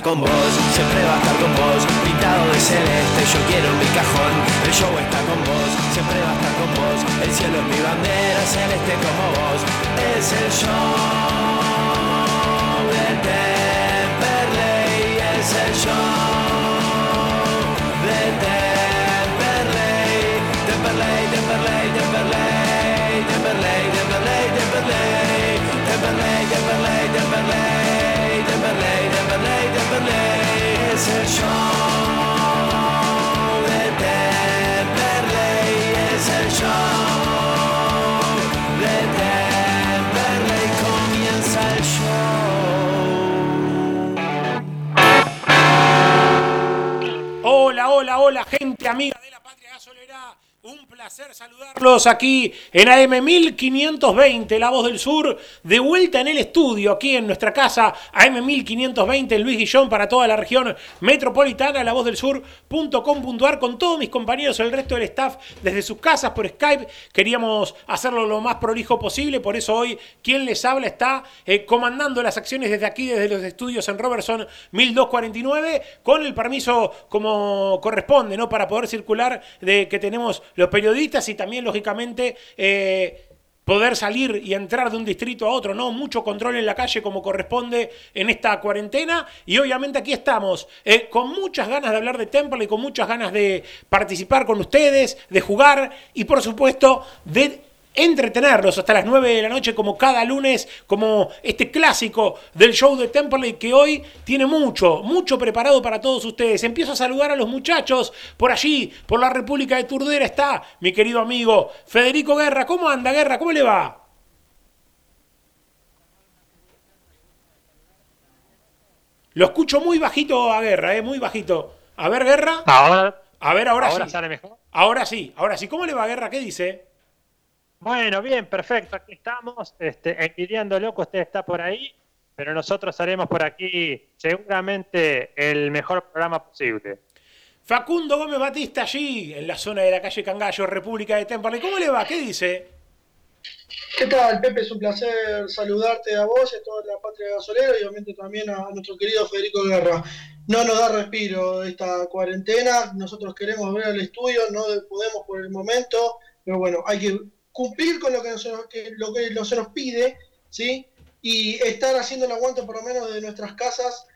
con aquí en AM 1520, La Voz del Sur, de vuelta en el estudio, aquí en nuestra casa, AM 1520, Luis Guillón, para toda la región metropolitana, La Voz del Sur.com.ar, con todos mis compañeros, el resto del staff, desde sus casas por Skype. Queríamos hacerlo lo más prolijo posible, por eso hoy quien les habla está eh, comandando las acciones desde aquí, desde los estudios en Robertson 1249, con el permiso como corresponde, ¿no? Para poder circular de que tenemos los periodistas y también, lógicamente, eh, poder salir y entrar de un distrito a otro, ¿no? Mucho control en la calle como corresponde en esta cuarentena. Y obviamente aquí estamos, eh, con muchas ganas de hablar de Temple y con muchas ganas de participar con ustedes, de jugar y por supuesto de entretenerlos hasta las 9 de la noche como cada lunes, como este clásico del show de Temperley que hoy tiene mucho, mucho preparado para todos ustedes. Empiezo a saludar a los muchachos por allí, por la República de Turdera está mi querido amigo Federico Guerra. ¿Cómo anda Guerra? ¿Cómo le va? Lo escucho muy bajito a Guerra, eh, muy bajito. A ver, Guerra. Ahora, A ver, ahora, ahora sí. sale mejor. Ahora sí, ahora sí. ¿Cómo le va Guerra? ¿Qué dice? Bueno, bien, perfecto. Aquí estamos. Este, envidiando loco, usted está por ahí, pero nosotros haremos por aquí seguramente el mejor programa posible. Facundo Gómez Batista allí, en la zona de la calle Cangallo, República de Temperley. ¿Cómo le va? ¿Qué dice? ¿Qué tal, Pepe? Es un placer saludarte a vos y a toda la patria gasolera y obviamente también a nuestro querido Federico Guerra. No nos da respiro esta cuarentena, nosotros queremos ver al estudio, no podemos por el momento, pero bueno, hay que cumplir con lo que, nos, que- se nos pide, ¿sí? Y estar haciendo el aguante por lo menos de nuestras casas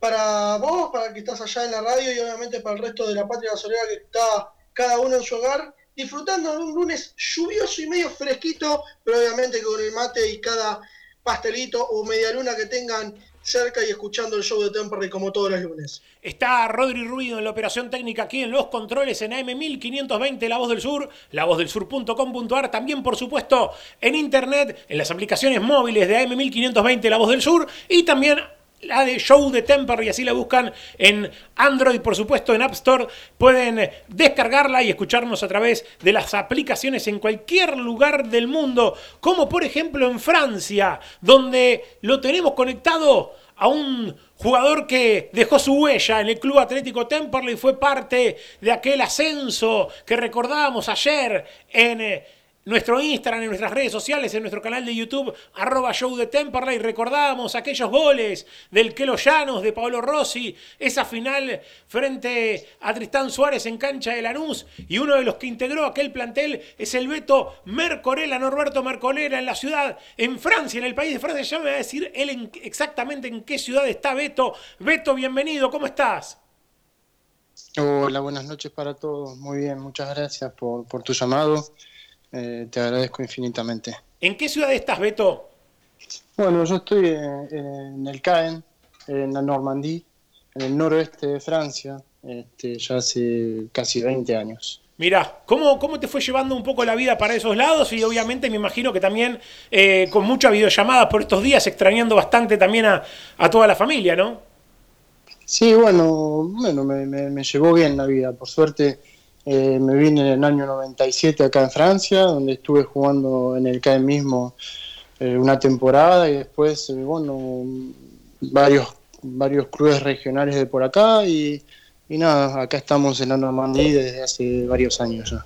para vos, para que estás allá en la radio y obviamente para el resto de la patria gasolera que está cada uno en su hogar, disfrutando de un lunes lluvioso y medio fresquito, pero obviamente con el mate y cada pastelito o media luna que tengan cerca y escuchando el show de Temperley como todos los lunes. Está Rodri Ruido en la operación técnica aquí en los controles en AM1520, La Voz del Sur, lavozdelSur.com.ar, también por supuesto en internet, en las aplicaciones móviles de AM1520, La Voz del Sur y también la de Show de Temper y así la buscan en Android, por supuesto en App Store. Pueden descargarla y escucharnos a través de las aplicaciones en cualquier lugar del mundo, como por ejemplo en Francia, donde lo tenemos conectado a un jugador que dejó su huella en el Club Atlético Temperley, fue parte de aquel ascenso que recordábamos ayer en eh, nuestro Instagram, en nuestras redes sociales, en nuestro canal de YouTube, arroba show de Temperley. Recordábamos aquellos goles del Kelo Llanos, de Pablo Rossi, esa final frente a Tristán Suárez en cancha de Lanús. Y uno de los que integró aquel plantel es el Beto Mercorela, Norberto Mercorela, en la ciudad, en Francia, en el país de Francia. Ya me va a decir él en- exactamente en qué ciudad está Beto. Beto, bienvenido, ¿cómo estás? Hola, buenas noches para todos. Muy bien, muchas gracias por tu llamado. Eh, te agradezco infinitamente. ¿En qué ciudad estás, Beto? Bueno, yo estoy en, en el Caen, en la Normandía, en el noroeste de Francia, este, ya hace casi 20 años. Mirá, ¿cómo, ¿cómo te fue llevando un poco la vida para esos lados? Y obviamente me imagino que también eh, con muchas videollamadas por estos días, extrañando bastante también a, a toda la familia, ¿no? Sí, bueno, bueno me, me, llevó bien la vida. Por suerte eh, me vine en el año 97 acá en Francia, donde estuve jugando en el CAE mismo eh, una temporada y después, eh, bueno, varios, varios clubes regionales de por acá y, nada, acá estamos en la Normandía desde hace varios años ya.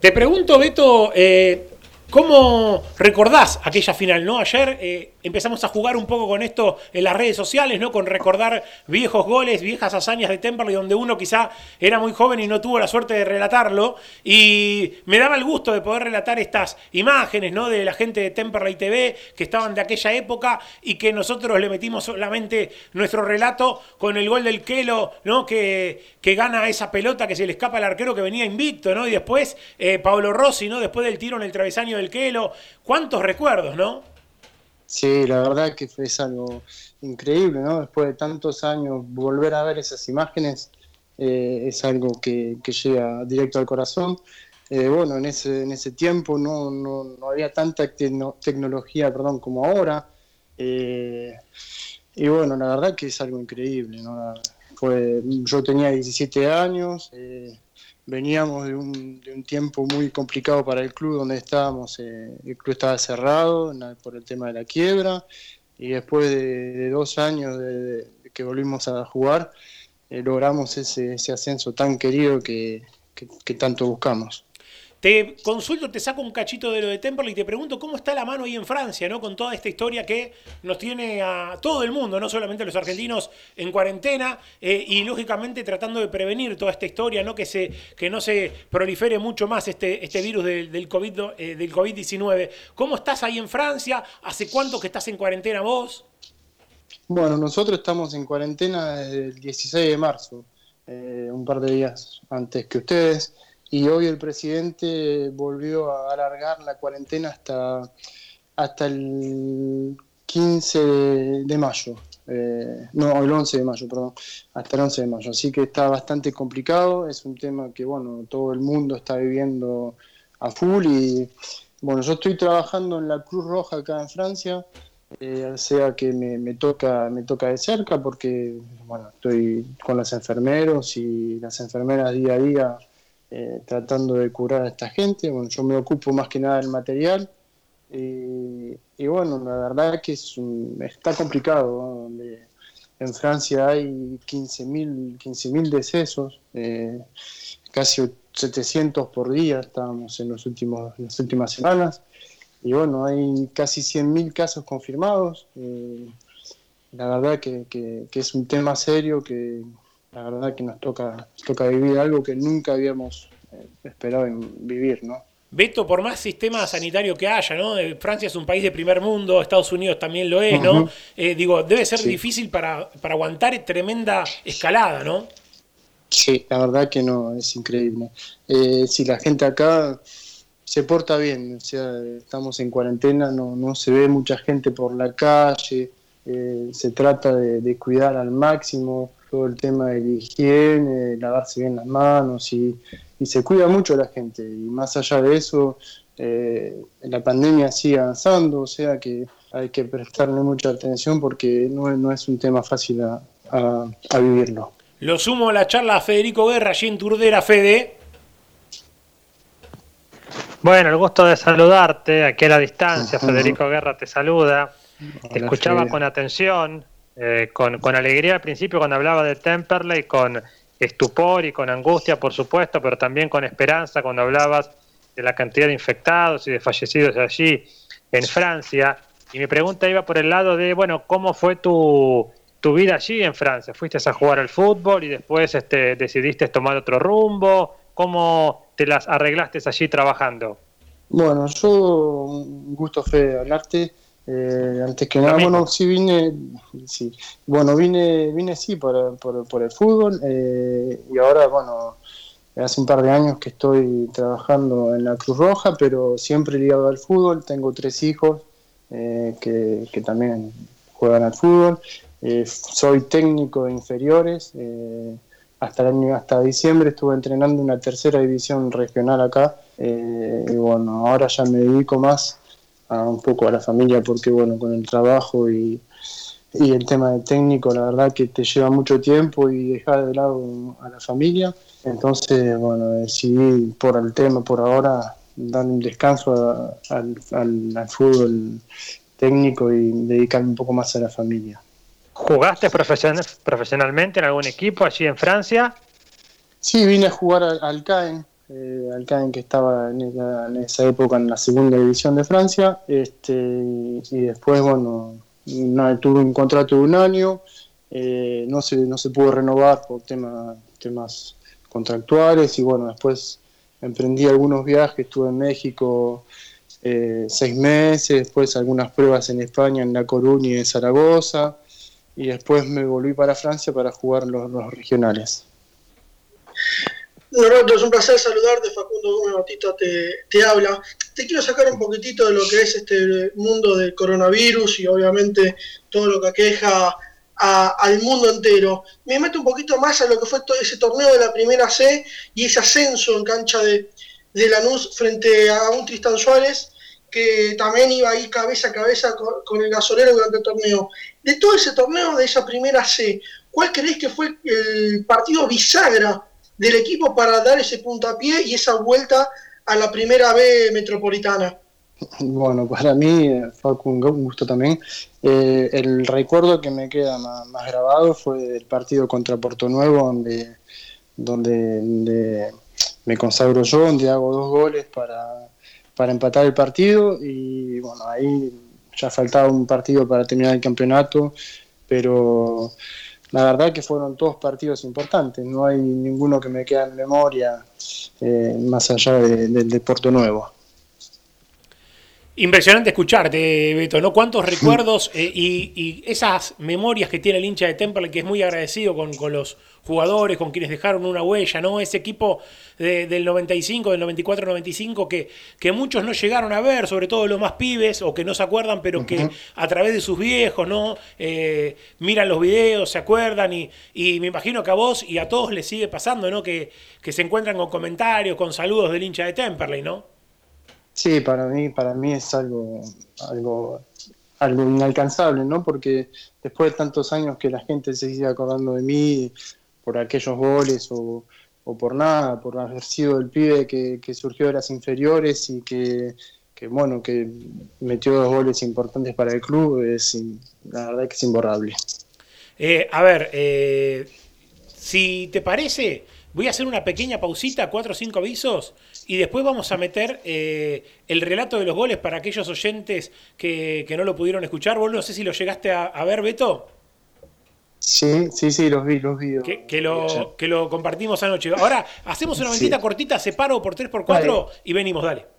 Te pregunto, Beto, ¿cómo recordás aquella final? ¿no? Ayer empezamos a jugar un poco con esto en las redes sociales, ¿no? Con recordar viejos goles, viejas hazañas de Temperley, donde uno quizá era muy joven y no tuvo la suerte de relatarlo. Y me daba el gusto de poder relatar estas imágenes, ¿no? De la gente de Temperley TV que estaban de aquella época y que nosotros le metimos solamente nuestro relato con el gol del Kelo, ¿no? Que, que gana esa pelota que se le escapa al arquero que venía invicto, ¿no? Y después eh, Pablo Rossi, ¿no? Después del tiro en el travesaño del Kelo. ¿Cuántos recuerdos, no? Sí, la verdad que fue algo increíble, ¿no? Después de tantos años, volver a ver esas imágenes eh, es algo que, llega directo al corazón. Eh, bueno, en ese, en ese tiempo no, no, había tanta tecnología perdón, como ahora. Eh, y bueno, la verdad que es algo increíble, ¿no? Fue, yo tenía 17 años, veníamos de un, de un, tiempo muy complicado para el club donde estábamos. Eh, el club estaba cerrado por el tema de la quiebra y después de, dos años de, que volvimos a jugar, eh, logramos ese, ese, ascenso tan querido que, que tanto buscamos. Te consulto, te saco un cachito de lo de Temperley y te pregunto cómo está la mano ahí en Francia, ¿no? Con toda esta historia que nos tiene a todo el mundo, no solamente a los argentinos en cuarentena eh, y lógicamente tratando de prevenir toda esta historia, ¿no? Que, se, que no se prolifere mucho más este, este virus del, del COVID, eh, COVID-19. ¿Cómo estás ahí en Francia? ¿Hace cuánto que estás en cuarentena vos? Bueno, nosotros estamos en cuarentena desde el 16 de marzo, eh, un par de días antes que ustedes y hoy el presidente volvió a alargar la cuarentena hasta, hasta el 15 de, mayo. Eh, no, el 11 de mayo, perdón, hasta el 11 de mayo. Así que está bastante complicado, es un tema que, bueno, todo el mundo está viviendo a full y, bueno, yo estoy trabajando en la Cruz Roja acá en Francia, eh, sea que me, me, toca, me toca de cerca porque, bueno, estoy con los enfermeros y las enfermeras día a día eh, tratando de curar a esta gente. Bueno, yo me ocupo más que nada del material. y bueno, la verdad es que es está complicado. en Francia hay 15.000 15 decesos, eh, casi 700 por día estábamos en, los últimos, las últimas semanas. Y bueno, hay casi 100.000 casos confirmados. Eh, la verdad que, que, es un tema serio que, la verdad que nos toca, toca vivir algo que nunca habíamos eh, esperado vivir, ¿no? Beto, por más sistema sanitario que haya, ¿no? Eh, Francia es un país de primer mundo, Estados Unidos también lo es, ¿no? Eh, digo, debe ser difícil para, para aguantar tremenda escalada, ¿no? Sí, la verdad que no, es increíble. si la gente acá se porta bien, o sea, estamos en cuarentena, no, no se ve mucha gente por la calle, se trata de cuidar al máximo todo el tema de la higiene, lavarse bien las manos y, se cuida mucho la gente. Y más allá de eso, eh, la pandemia sigue avanzando, o sea que hay que prestarle mucha atención porque no, es un tema fácil a, vivirlo. Lo sumo a la charla a Federico Guerra, allí en Turdera, Fede. Bueno, el gusto de saludarte aquí a la distancia. Federico Guerra te saluda. te escuchaba con atención. Eh, con, alegría al principio cuando hablaba de Temperley, con estupor y con angustia, por supuesto, pero también con esperanza cuando hablabas de la cantidad de infectados y de fallecidos allí en Francia. Y mi pregunta iba por el lado de, bueno, ¿cómo fue tu, tu vida allí en Francia? ¿Fuiste a jugar al fútbol y después este, decidiste tomar otro rumbo? ¿Cómo te las arreglaste allí trabajando? Bueno, yo, un gusto fue hablarte. Eh, antes que nada, bueno, sí vine, sí, bueno, vine, vine sí por, por, el fútbol eh, y ahora, bueno, hace un par de años que estoy trabajando en la Cruz Roja, pero siempre ligado al fútbol. Tengo tres hijos eh, que, que, también juegan al fútbol. soy técnico de inferiores. hasta el año, hasta diciembre estuve entrenando en una tercera división regional acá. y bueno, ahora ya me dedico más un poco a la familia porque bueno, con el trabajo y, y el tema de técnico, la verdad que te lleva mucho tiempo y dejar de lado a la familia. Entonces, bueno, decidí por el tema, por ahora, dar un descanso al, al, fútbol técnico y dedicarme un poco más a la familia. ¿Jugaste profesionalmente en algún equipo allí en Francia? Sí, vine a jugar al, CAEN, eh, al CAEN que estaba en, esa época en la segunda división de Francia, este, y después, bueno, tuve un contrato de un año, eh, no, se, no se pudo renovar por tema, temas contractuales y bueno, después emprendí algunos viajes, estuve en México eh, seis meses, después algunas pruebas en España, en La Coruña y en Zaragoza, y después me volví para Francia para jugar los, los regionales. Norberto, es un placer saludarte, Facundo Gómez Batista te, habla. Te quiero sacar un poquitito de lo que es este mundo del coronavirus y obviamente todo lo que aqueja al mundo entero. Me meto un poquito más a lo que fue ese torneo de la primera C y ese ascenso en cancha de, Lanús frente a un Tristan Suárez que también iba ahí cabeza a cabeza con, con, el gasolero durante el torneo. De todo ese torneo, de esa primera C, ¿cuál creéis que fue el partido bisagra del equipo para dar ese puntapié y esa vuelta a la primera B metropolitana? Bueno, para mí fue un gusto también. Eh, el recuerdo que me queda más, grabado fue el partido contra Puerto Nuevo, donde, donde, me consagro yo, donde hago dos goles para, para empatar el partido y bueno, ahí ya faltaba un partido para terminar el campeonato, pero la verdad que fueron todos partidos importantes, no hay ninguno que me quede en memoria eh, más allá del de, Puerto Nuevo. Impresionante escucharte, Beto, ¿no? Cuántos recuerdos eh, y, esas memorias que tiene el hincha de Temple, que es muy agradecido con, los jugadores, con quienes dejaron una huella, ¿no? Ese equipo del 95, del 94-95, que, que muchos no llegaron a ver, sobre todo los más pibes, o que no se acuerdan, pero que a través de sus viejos, ¿no? Eh, miran los videos, se acuerdan, y, y, me imagino que a vos y a todos les sigue pasando, ¿no? Que, que se encuentran con comentarios, con saludos del hincha de Temperley, ¿no? Sí, para mí, para mí es algo, algo, algo inalcanzable, ¿no? Porque después de tantos años que la gente se sigue acordando de mí por aquellos goles o, por nada, por haber sido el pibe que, surgió de las inferiores y que, bueno, que metió dos goles importantes para el club, es la verdad que es imborrable. Eh, a ver, eh, si te parece, voy a hacer una pequeña pausita, cuatro o cinco avisos, y después vamos a meter eh, el relato de los goles para aquellos oyentes que, no lo pudieron escuchar. Vos no sé si lo llegaste a, ver, Beto. Sí, sí, sí, los vi, los vi. Que, lo, que lo compartimos anoche. Ahora, hacemos una mentita cortita, separo por 3x4 y venimos, dale.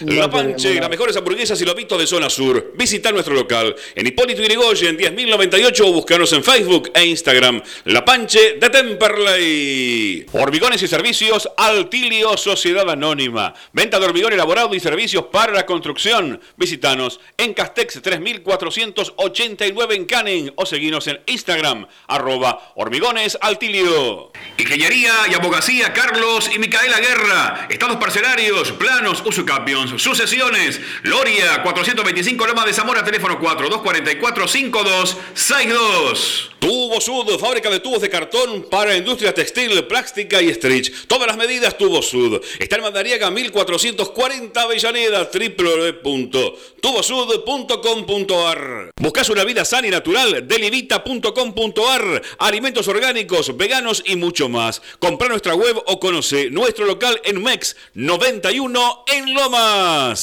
La Panche, las mejores hamburguesas y lobitos de zona sur. Visita nuestro local en Hipólito Yrigoyen 10.098 o búscanos en Facebook e Instagram. La Panche de Temperley. Hormigones y servicios Altilio Sociedad Anónima. Venta de hormigón elaborado y servicios para la construcción. Visítanos en Castex 3489 en Canning o seguinos en Instagram arroba hormigones altilio. Ingeniería y abogacía Carlos y Micaela Guerra. Estados parcelarios, planos, sucesiones. Loria, 425 Loma de Zamora, teléfono 4242-5262. Tubo Sud, fábrica de tubos de cartón para industria textil, plástica y stretch. Todas las medidas Tubo Sud. Está en Mandariaga 1440 Avellaneda, www.tubosud.com.ar. Buscas una vida sana y natural, delivita.com.ar. Alimentos orgánicos, veganos y mucho más. Compra nuestra web o conoce nuestro local en MEX 91 en Loma.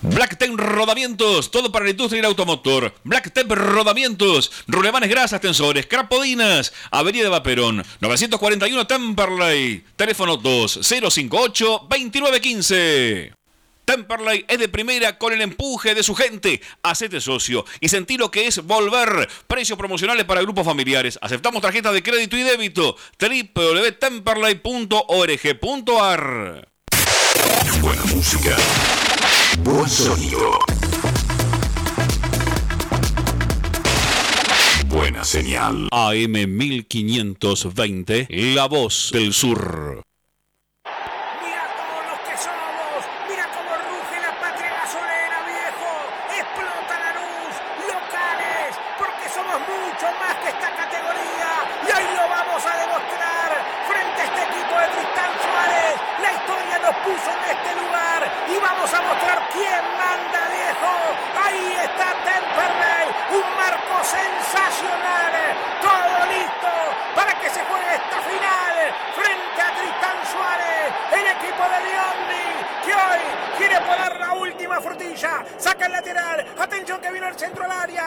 Black Rodamientos, todo para la industria y el automotor. Black Rodamientos, rulemanes grasas, tensores, crapodinas. Avenida de Vaperón, 941 Temperley. Teléfono 2058-2915. Temperley es de primera con el empuje de su gente. Hacete socio y sentí lo que es volver. Precios promocionales para grupos familiares. Aceptamos tarjetas de crédito y débito. www.temperley.org.ar Buena música. Buen sonido. Buena señal. AM 1520, La Voz del Sur.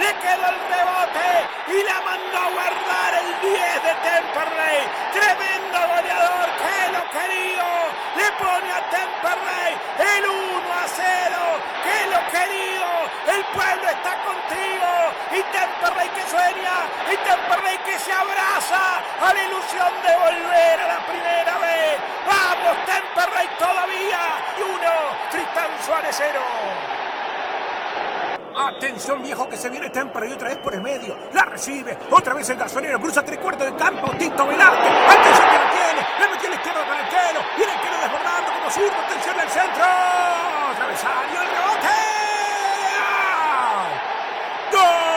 le quedó el rebote y la mandó a guardar el 10 de Temperley. Tremendo goleador, que lo querido, le pone a Temperley el 1 a 0, que lo querido, el pueblo está contigo y Temperley que sueña y Temperley que se abraza a la ilusión de volver a la primera vez. Vamos Temperley todavía y uno, Tristán Suárez 0. Atención viejo que se viene Temper y otra vez por el medio. La recibe. Otra vez el gasolero. Cruza tres cuartos del campo. Tito Velarte. Atención que lo tiene. Le metió el izquierdo para el. Viene el desbordando como zurdo. Atención al centro. Travesaño el rebote. ¡Gol!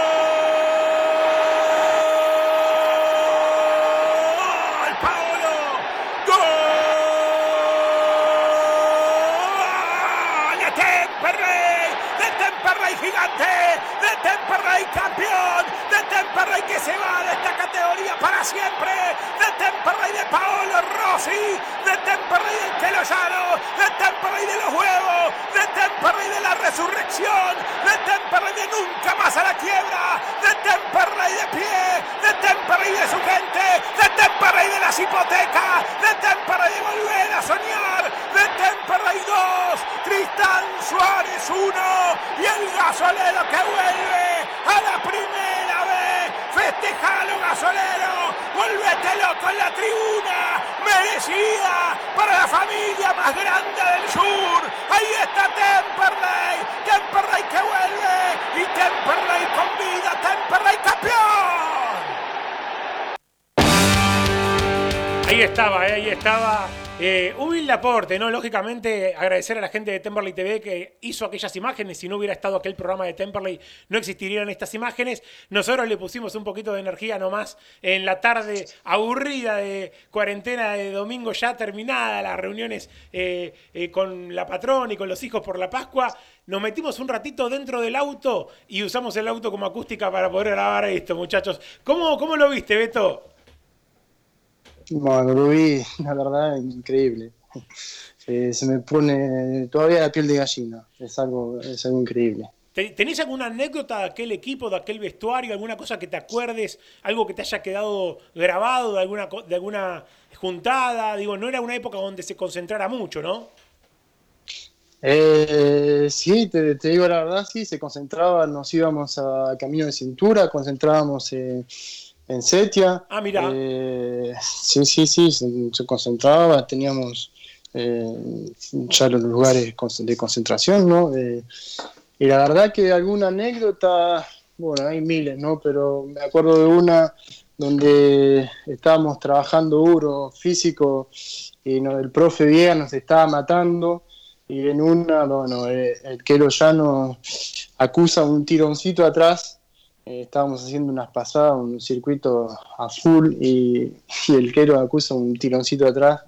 Temperley campeón, de Temperley que se va de esta categoría para siempre, de Temperley de Paolo Rossi, de Temperley del Quelollano, de Temperley de los huevos, de Temperley de la resurrección, de Temperley de nunca más a la quiebra, de Temperley de pie, de Temperley de su gente, de Temperley de las hipotecas, de Temperley de volver a soñar, de Temperley 2, Tristán Suárez 1 y el gasolero que vuelve a la primera vez. Festejalo, gasolero. Volvete loco en la tribuna. Para la familia más grande del sur. Ahí está Temperley. Temperley que vuelve. Y Temperley con vida. Temperley campeón. Ahí estaba, eh, ahí estaba eh, humilde aporte, ¿no? Lógicamente, agradecer a la gente de Temperley TV que hizo aquellas imágenes. Si no hubiera estado aquel programa de Temperley, no existirían estas imágenes. Nosotros le pusimos un poquito de energía nomás en la tarde aburrida de cuarentena de domingo ya terminada, las reuniones eh, eh, con la patrona y con los hijos por la Pascua. Nos metimos un ratito dentro del auto y usamos el auto como acústica para poder grabar esto, muchachos. ¿Cómo, cómo lo viste, Beto? Bueno, lo vi, la verdad, increíble. Eh, se me pone todavía la piel de gallina. Es algo, es algo increíble. ¿Tenés alguna anécdota de aquel equipo, de aquel vestuario, alguna cosa que te acuerdes, algo que te haya quedado grabado de alguna, de alguna juntada? Digo, no era una época donde se concentrara mucho, ¿no? Eh, sí, te, digo la verdad, sí, se concentraba, nos íbamos a camino de cintura, concentrábamos eh, en Setia. Ah, mira. Eh, sí, sí, sí, se, concentraba, teníamos ya los lugares de concentración, ¿no? Eh, y la verdad que alguna anécdota, bueno, hay miles, ¿no? Pero me acuerdo de una donde estábamos trabajando duro, físico, y el profe Viegas nos estaba matando, y en una, bueno, el Quero Llano acusa un tironcito atrás eh, estábamos haciendo unas pasadas, un circuito a full y, el Quero acusa un tironcito atrás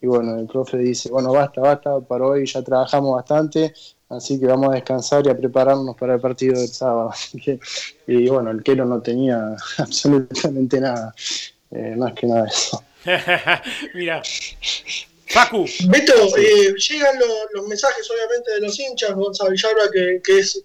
y bueno, el profe dice, bueno, basta, basta, para hoy ya trabajamos bastante, así que vamos a descansar y a prepararnos para el partido del sábado. y bueno, el Quero no tenía absolutamente nada, eh, más que nada eso. Mira, Facu. Beto, eh, llegan los, mensajes obviamente de los hinchas, Gonzalo Villalba, que, que, es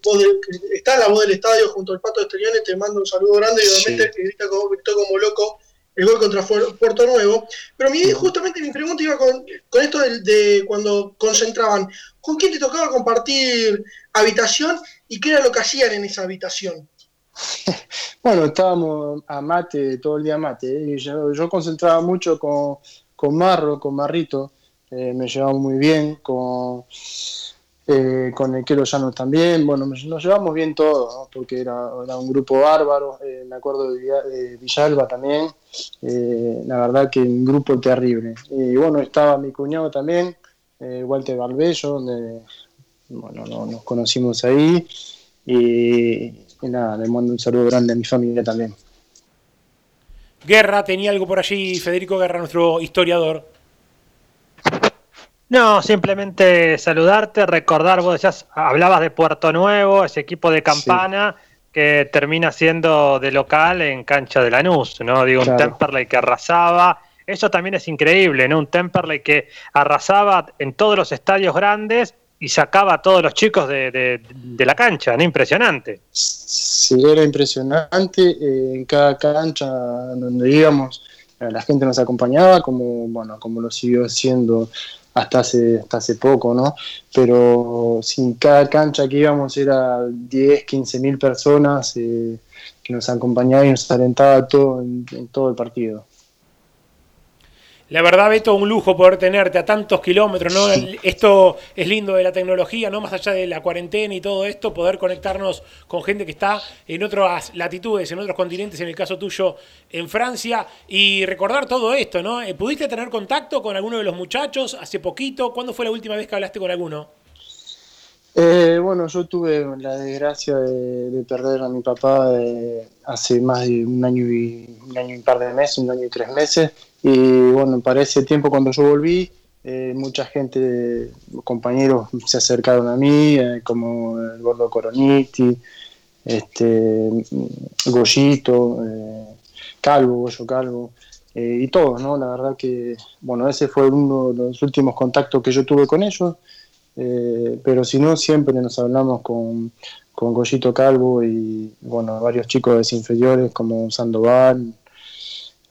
está en la voz del estadio junto al Pato de te mando un saludo grande y obviamente grita como, gritó como loco el gol contra Puerto Nuevo. Pero mi, justamente mi pregunta iba con, esto de, cuando concentraban. ¿Con quién te tocaba compartir habitación y qué era lo que hacían en esa habitación? bueno, estábamos a mate, todo el día mate. ¿eh? Y yo, yo concentraba mucho con con Marro, con Marrito, eh, me llevaba muy bien, con, eh, con el Quelo Llanos también, bueno, nos llevamos bien todos, porque era, un grupo bárbaro, eh, me acuerdo de, Villalba también, la verdad que un grupo terrible. Y bueno, estaba mi cuñado también, Walter Barbello, donde bueno, nos conocimos ahí, y, y nada, le mando un saludo grande a mi familia también. Guerra, tenía algo por allí, Federico Guerra, nuestro historiador. No, simplemente saludarte, recordar, vos decías, hablabas de Puerto Nuevo, ese equipo de campana que termina siendo de local en cancha de Lanús, ¿no? Digo, un Temperley que arrasaba. Eso también es increíble, ¿no? Un Temperley que arrasaba en todos los estadios grandes y sacaba a todos los chicos de, la cancha, ¿no? Impresionante. Sí, era impresionante. Eh, en cada cancha donde íbamos, la gente nos acompañaba, como, bueno, como lo siguió haciendo hasta hace, hasta hace poco, ¿no? Pero sin cada cancha que íbamos era 10, 15 mil personas eh, que nos acompañaban y nos alentaba todo en todo el partido. La verdad, Beto, un lujo poder tenerte a tantos kilómetros, ¿no? Esto es lindo de la tecnología, ¿no? Más allá de la cuarentena y todo esto, poder conectarnos con gente que está en otras latitudes, en otros continentes, en el caso tuyo, en Francia, y recordar todo esto, ¿no? Eh, ¿Pudiste tener contacto con alguno de los muchachos hace poquito? ¿Cuándo fue la última vez que hablaste con alguno? Eh, bueno, yo tuve la desgracia de, perder a mi papá eh, hace más de un año y un año y un par de meses, un año y tres meses. Y bueno, para ese tiempo cuando yo volví, eh, mucha gente, compañeros se acercaron a mí, como el Gordo Coroniti, este, Goyito, Calvo, Goyo Calvo, y todos, ¿no? La verdad que, bueno, ese fue uno de los últimos contactos que yo tuve con ellos. Eh, pero si no, siempre nos hablamos con, con Calvo y bueno, varios chicos de inferiores como Sandoval,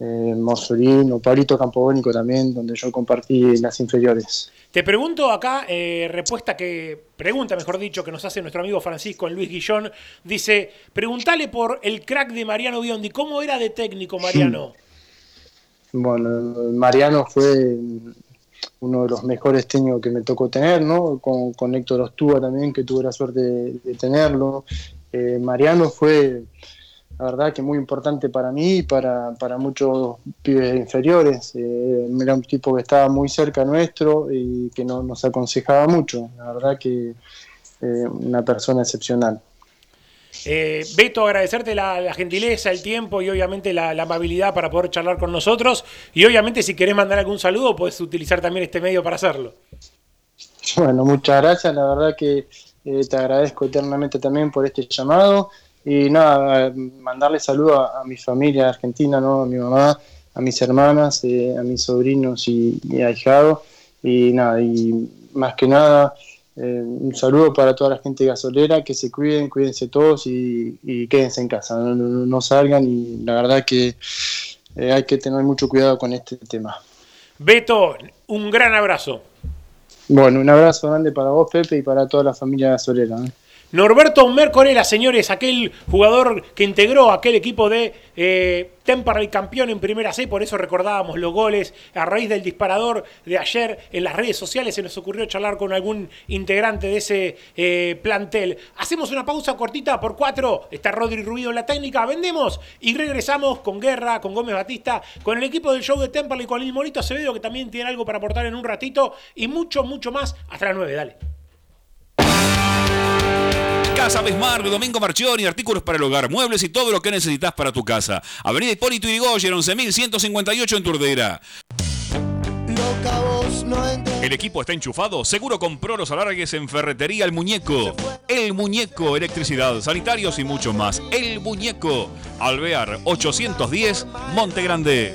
eh, o Pablito Campobónico también, donde yo compartí las inferiores. Te pregunto acá, eh, respuesta que, pregunta mejor dicho, que nos hace nuestro amigo Francisco en Luis Guillón, dice, pregúntale por el crack de Mariano Biondi, ¿cómo era de técnico Mariano? Bueno, Mariano fue uno de los mejores técnicos que me tocó tener, ¿no? Con, con Héctor Ostúa también, que tuve la suerte de, tenerlo. Eh, Mariano fue, la verdad, que muy importante para mí y para, para muchos pibes inferiores. Eh, era un tipo que estaba muy cerca nuestro y que nos aconsejaba mucho. La verdad que eh, una persona excepcional. Eh, Beto, agradecerte la, gentileza, el tiempo y obviamente la, amabilidad para poder charlar con nosotros. Y obviamente si querés mandar algún saludo, puedes utilizar también este medio para hacerlo. Bueno, muchas gracias. La verdad que te agradezco eternamente también por este llamado. Y nada, mandarle saludo a, mi familia argentina, ¿no? a mi mamá, a mis hermanas, eh, a mis sobrinos y, y ahijados. Y nada, y más que nada eh, un saludo para toda la gente gasolera, que se cuiden, cuídense todos y, quédense en casa, no, salgan y la verdad que eh, hay que tener mucho cuidado con este tema. Beto, un gran abrazo. Bueno, un abrazo grande para vos, Pepe, y para toda la familia gasolera. ¿eh? Norberto Mercorela, señores, aquel jugador que integró aquel equipo de eh, Temperley campeón en primera C, por eso recordábamos los goles. A raíz del disparador de ayer en las redes sociales se nos ocurrió charlar con algún integrante de ese eh, plantel. Hacemos una pausa cortita por cuatro. Está Rodri Ruido en la técnica. Vendemos y regresamos con Guerra, con Gómez Batista, con el equipo del show de Temperley, con el Morito Acevedo, que también tiene algo para aportar en un ratito. Y mucho, mucho más. Hasta las nueve, dale. Casa Besmar de Domingo Marchioni, artículos para el hogar, muebles y todo lo que necesitas para tu casa. Avenida Hipólito Yrigoyen, 11.158 en Turdera. El equipo está enchufado, seguro compró los alargues en Ferretería El Muñeco. El Muñeco, electricidad, sanitarios y mucho más. El Muñeco, Alvear 810, Monte Grande.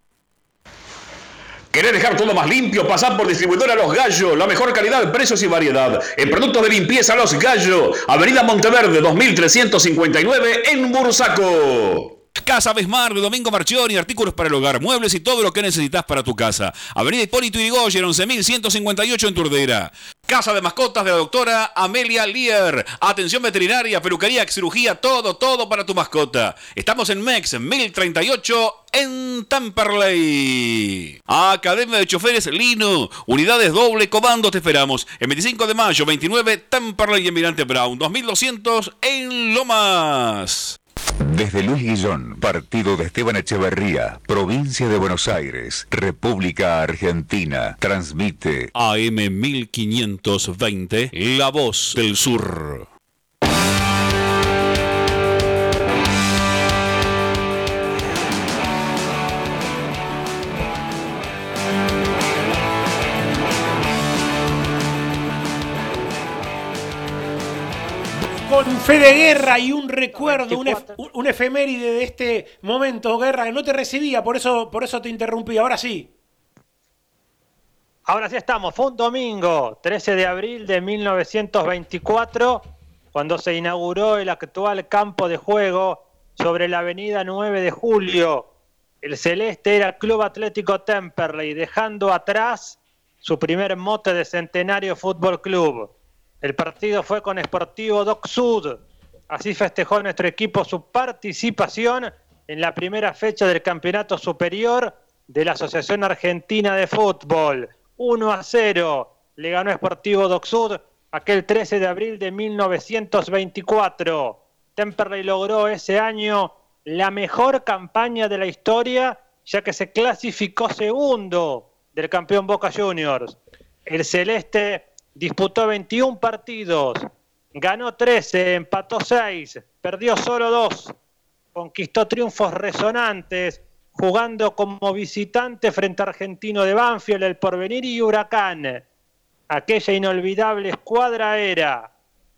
¿Querés dejar todo más limpio? Pasar por distribuidora Los Gallos. La mejor calidad, precios y variedad. En productos de limpieza Los Gallos. Avenida Monteverde 2359 en Bursaco. Casa Besmar de Domingo Marchioni, artículos para el hogar, muebles y todo lo que necesitas para tu casa. Avenida Hipólito Yrigoyen, 11.158 en Turdera. Casa de mascotas de la doctora Amelia Lear. Atención veterinaria, peluquería, cirugía, todo, todo para tu mascota. Estamos en MEX 1038 en Tamperley. Academia de Choferes Lino. Unidades doble comando te esperamos. El 25 de mayo, 29, Tamperley y Emirante Brown. 2200 en Lomas. Desde Luis Guillón, partido de Esteban Echeverría, provincia de Buenos Aires, República Argentina, transmite AM 1520, La Voz del Sur. Fe de guerra y un recuerdo, un, ef- un efeméride de este momento, guerra, que no te recibía, por eso, por eso te interrumpí. Ahora sí. Ahora sí estamos, fue un domingo, 13 de abril de 1924, cuando se inauguró el actual campo de juego sobre la avenida 9 de julio. El celeste era Club Atlético Temperley, dejando atrás su primer mote de Centenario Fútbol Club. El partido fue con Sportivo Doc Sud. Así festejó nuestro equipo su participación en la primera fecha del Campeonato Superior de la Asociación Argentina de Fútbol. 1 a 0 le ganó Sportivo Doc Sud aquel 13 de abril de 1924. Temperley logró ese año la mejor campaña de la historia, ya que se clasificó segundo del campeón Boca Juniors. El Celeste disputó 21 partidos, ganó 13, empató 6, perdió solo 2, conquistó triunfos resonantes, jugando como visitante frente a Argentino de Banfield, El Porvenir y Huracán. Aquella inolvidable escuadra era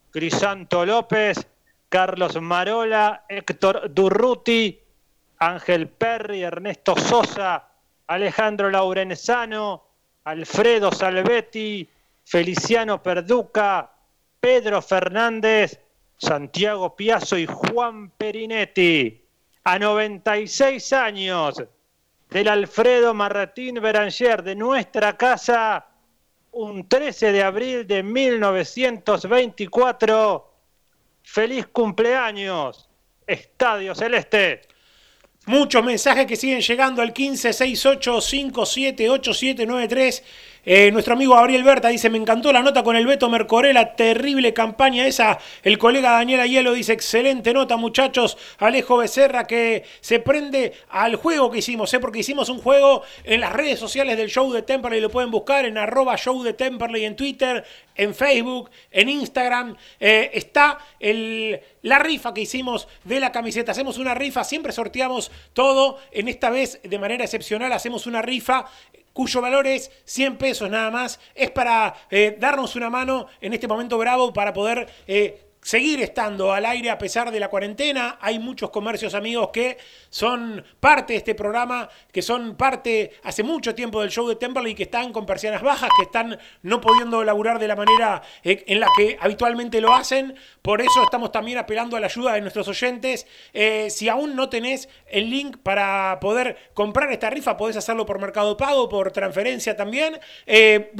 Crisanto López, Carlos Marola, Héctor Durruti, Ángel Perry, Ernesto Sosa, Alejandro Laurenzano, Alfredo Salvetti, Feliciano Perduca, Pedro Fernández, Santiago Piazzo y Juan Perinetti. A 96 años del Alfredo Martín Beranger de nuestra casa, un 13 de abril de 1924. Feliz cumpleaños, Estadio Celeste. Muchos mensajes que siguen llegando al 1568578793. Eh, nuestro amigo Gabriel Berta dice, me encantó la nota con el Beto Mercorela, terrible campaña esa. El colega Daniel Ayelo dice, excelente nota muchachos. Alejo Becerra que se prende al juego que hicimos, ¿eh? porque hicimos un juego en las redes sociales del show de Temperley, lo pueden buscar en arroba show de Temperley en Twitter, en Facebook, en Instagram. Eh, está el, la rifa que hicimos de la camiseta. Hacemos una rifa, siempre sorteamos todo. En esta vez, de manera excepcional, hacemos una rifa cuyo valor es 100 pesos nada más. Es para eh, darnos una mano en este momento bravo para poder... eh, seguir estando al aire a pesar de la cuarentena. Hay muchos comercios amigos que son parte de este programa, que son parte hace mucho tiempo del show de Temperley que están con persianas bajas, que están no pudiendo laburar de la manera eh, en la que habitualmente lo hacen. Por eso estamos también apelando a la ayuda de nuestros oyentes. Eh, si aún no tenés el link para poder comprar esta rifa, podés hacerlo por Mercado Pago, por transferencia también. Eh,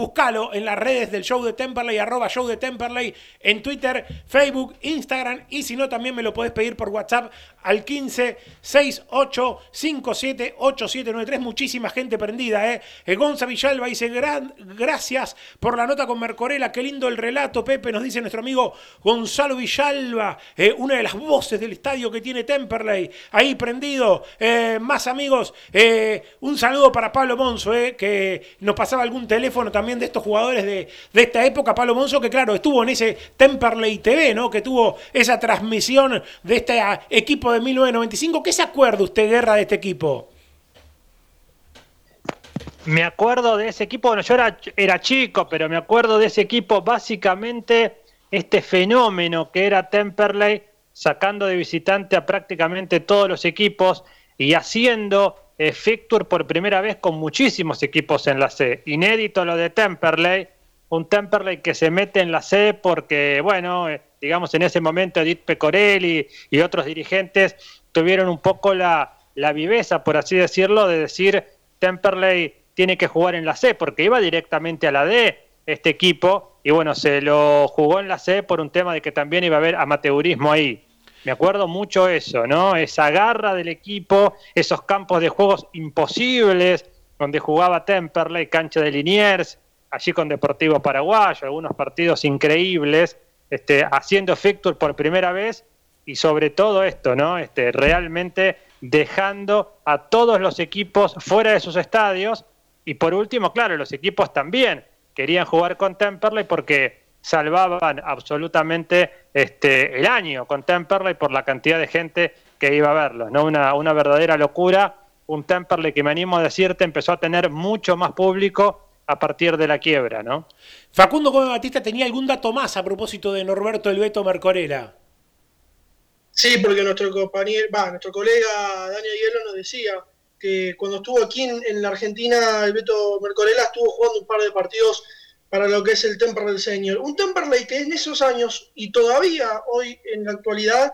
en las redes del show de Temperley, arroba show de Temperley, en Twitter, Facebook, Instagram y si no también me lo podés pedir por WhatsApp al 15 68 57 8793. Muchísima gente prendida, ¿eh? eh Gonza Villalba dice: "Gran- Gracias por la nota con Mercorela. Qué lindo el relato, Pepe. Nos dice nuestro amigo Gonzalo Villalba, eh, una de las voces del estadio que tiene Temperley. Ahí prendido. Eh, más amigos, un saludo para Pablo Monzo, que nos pasaba algún teléfono también de estos jugadores de, de esta época. Pablo Monzo, que claro, estuvo en ese Temperley TV, ¿no? Que tuvo esa transmisión de este equipo 1995. ¿Qué se acuerda usted, Guerra, de este equipo? Me acuerdo de ese equipo, bueno, yo era, era chico, pero me acuerdo de ese equipo básicamente este fenómeno que era Temperley, sacando de visitante a prácticamente todos los equipos y haciendo eh, fixture por primera vez con muchísimos equipos en la C. Inédito lo de Temperley, un Temperley que se mete en la C porque, bueno, eh, digamos, en ese momento Edith Pecorelli y otros dirigentes tuvieron un poco la, la viveza, por así decirlo, de decir Temperley tiene que jugar en la C, porque iba directamente a la D este equipo, y bueno, se lo jugó en la C por un tema de que también iba a haber amateurismo ahí. Me acuerdo mucho eso, ¿no? Esa garra del equipo, esos campos de juegos imposibles, donde jugaba Temperley, cancha de Liniers, allí con Deportivo Paraguayo, algunos partidos increíbles, este, haciendo Fictur por primera vez y sobre todo esto, ¿no? Este, realmente dejando a todos los equipos fuera de sus estadios y por último, claro, los equipos también querían jugar con Temperley porque salvaban absolutamente este, el año con Temperley por la cantidad de gente que iba a verlos, ¿no? Una, una verdadera locura, un Temperley que me animo a decirte empezó a tener mucho más público a partir de la quiebra, ¿no? Facundo Gómez Batista tenía algún dato más a propósito de Norberto El Beto Mercorera. Sí, porque nuestro compañero, va, nuestro colega Daniel Hielo nos decía que cuando estuvo aquí en, la Argentina, el Beto Mercorela estuvo jugando un par de partidos para lo que es el Temperley Senior. Un Temperley que en esos años y todavía hoy en la actualidad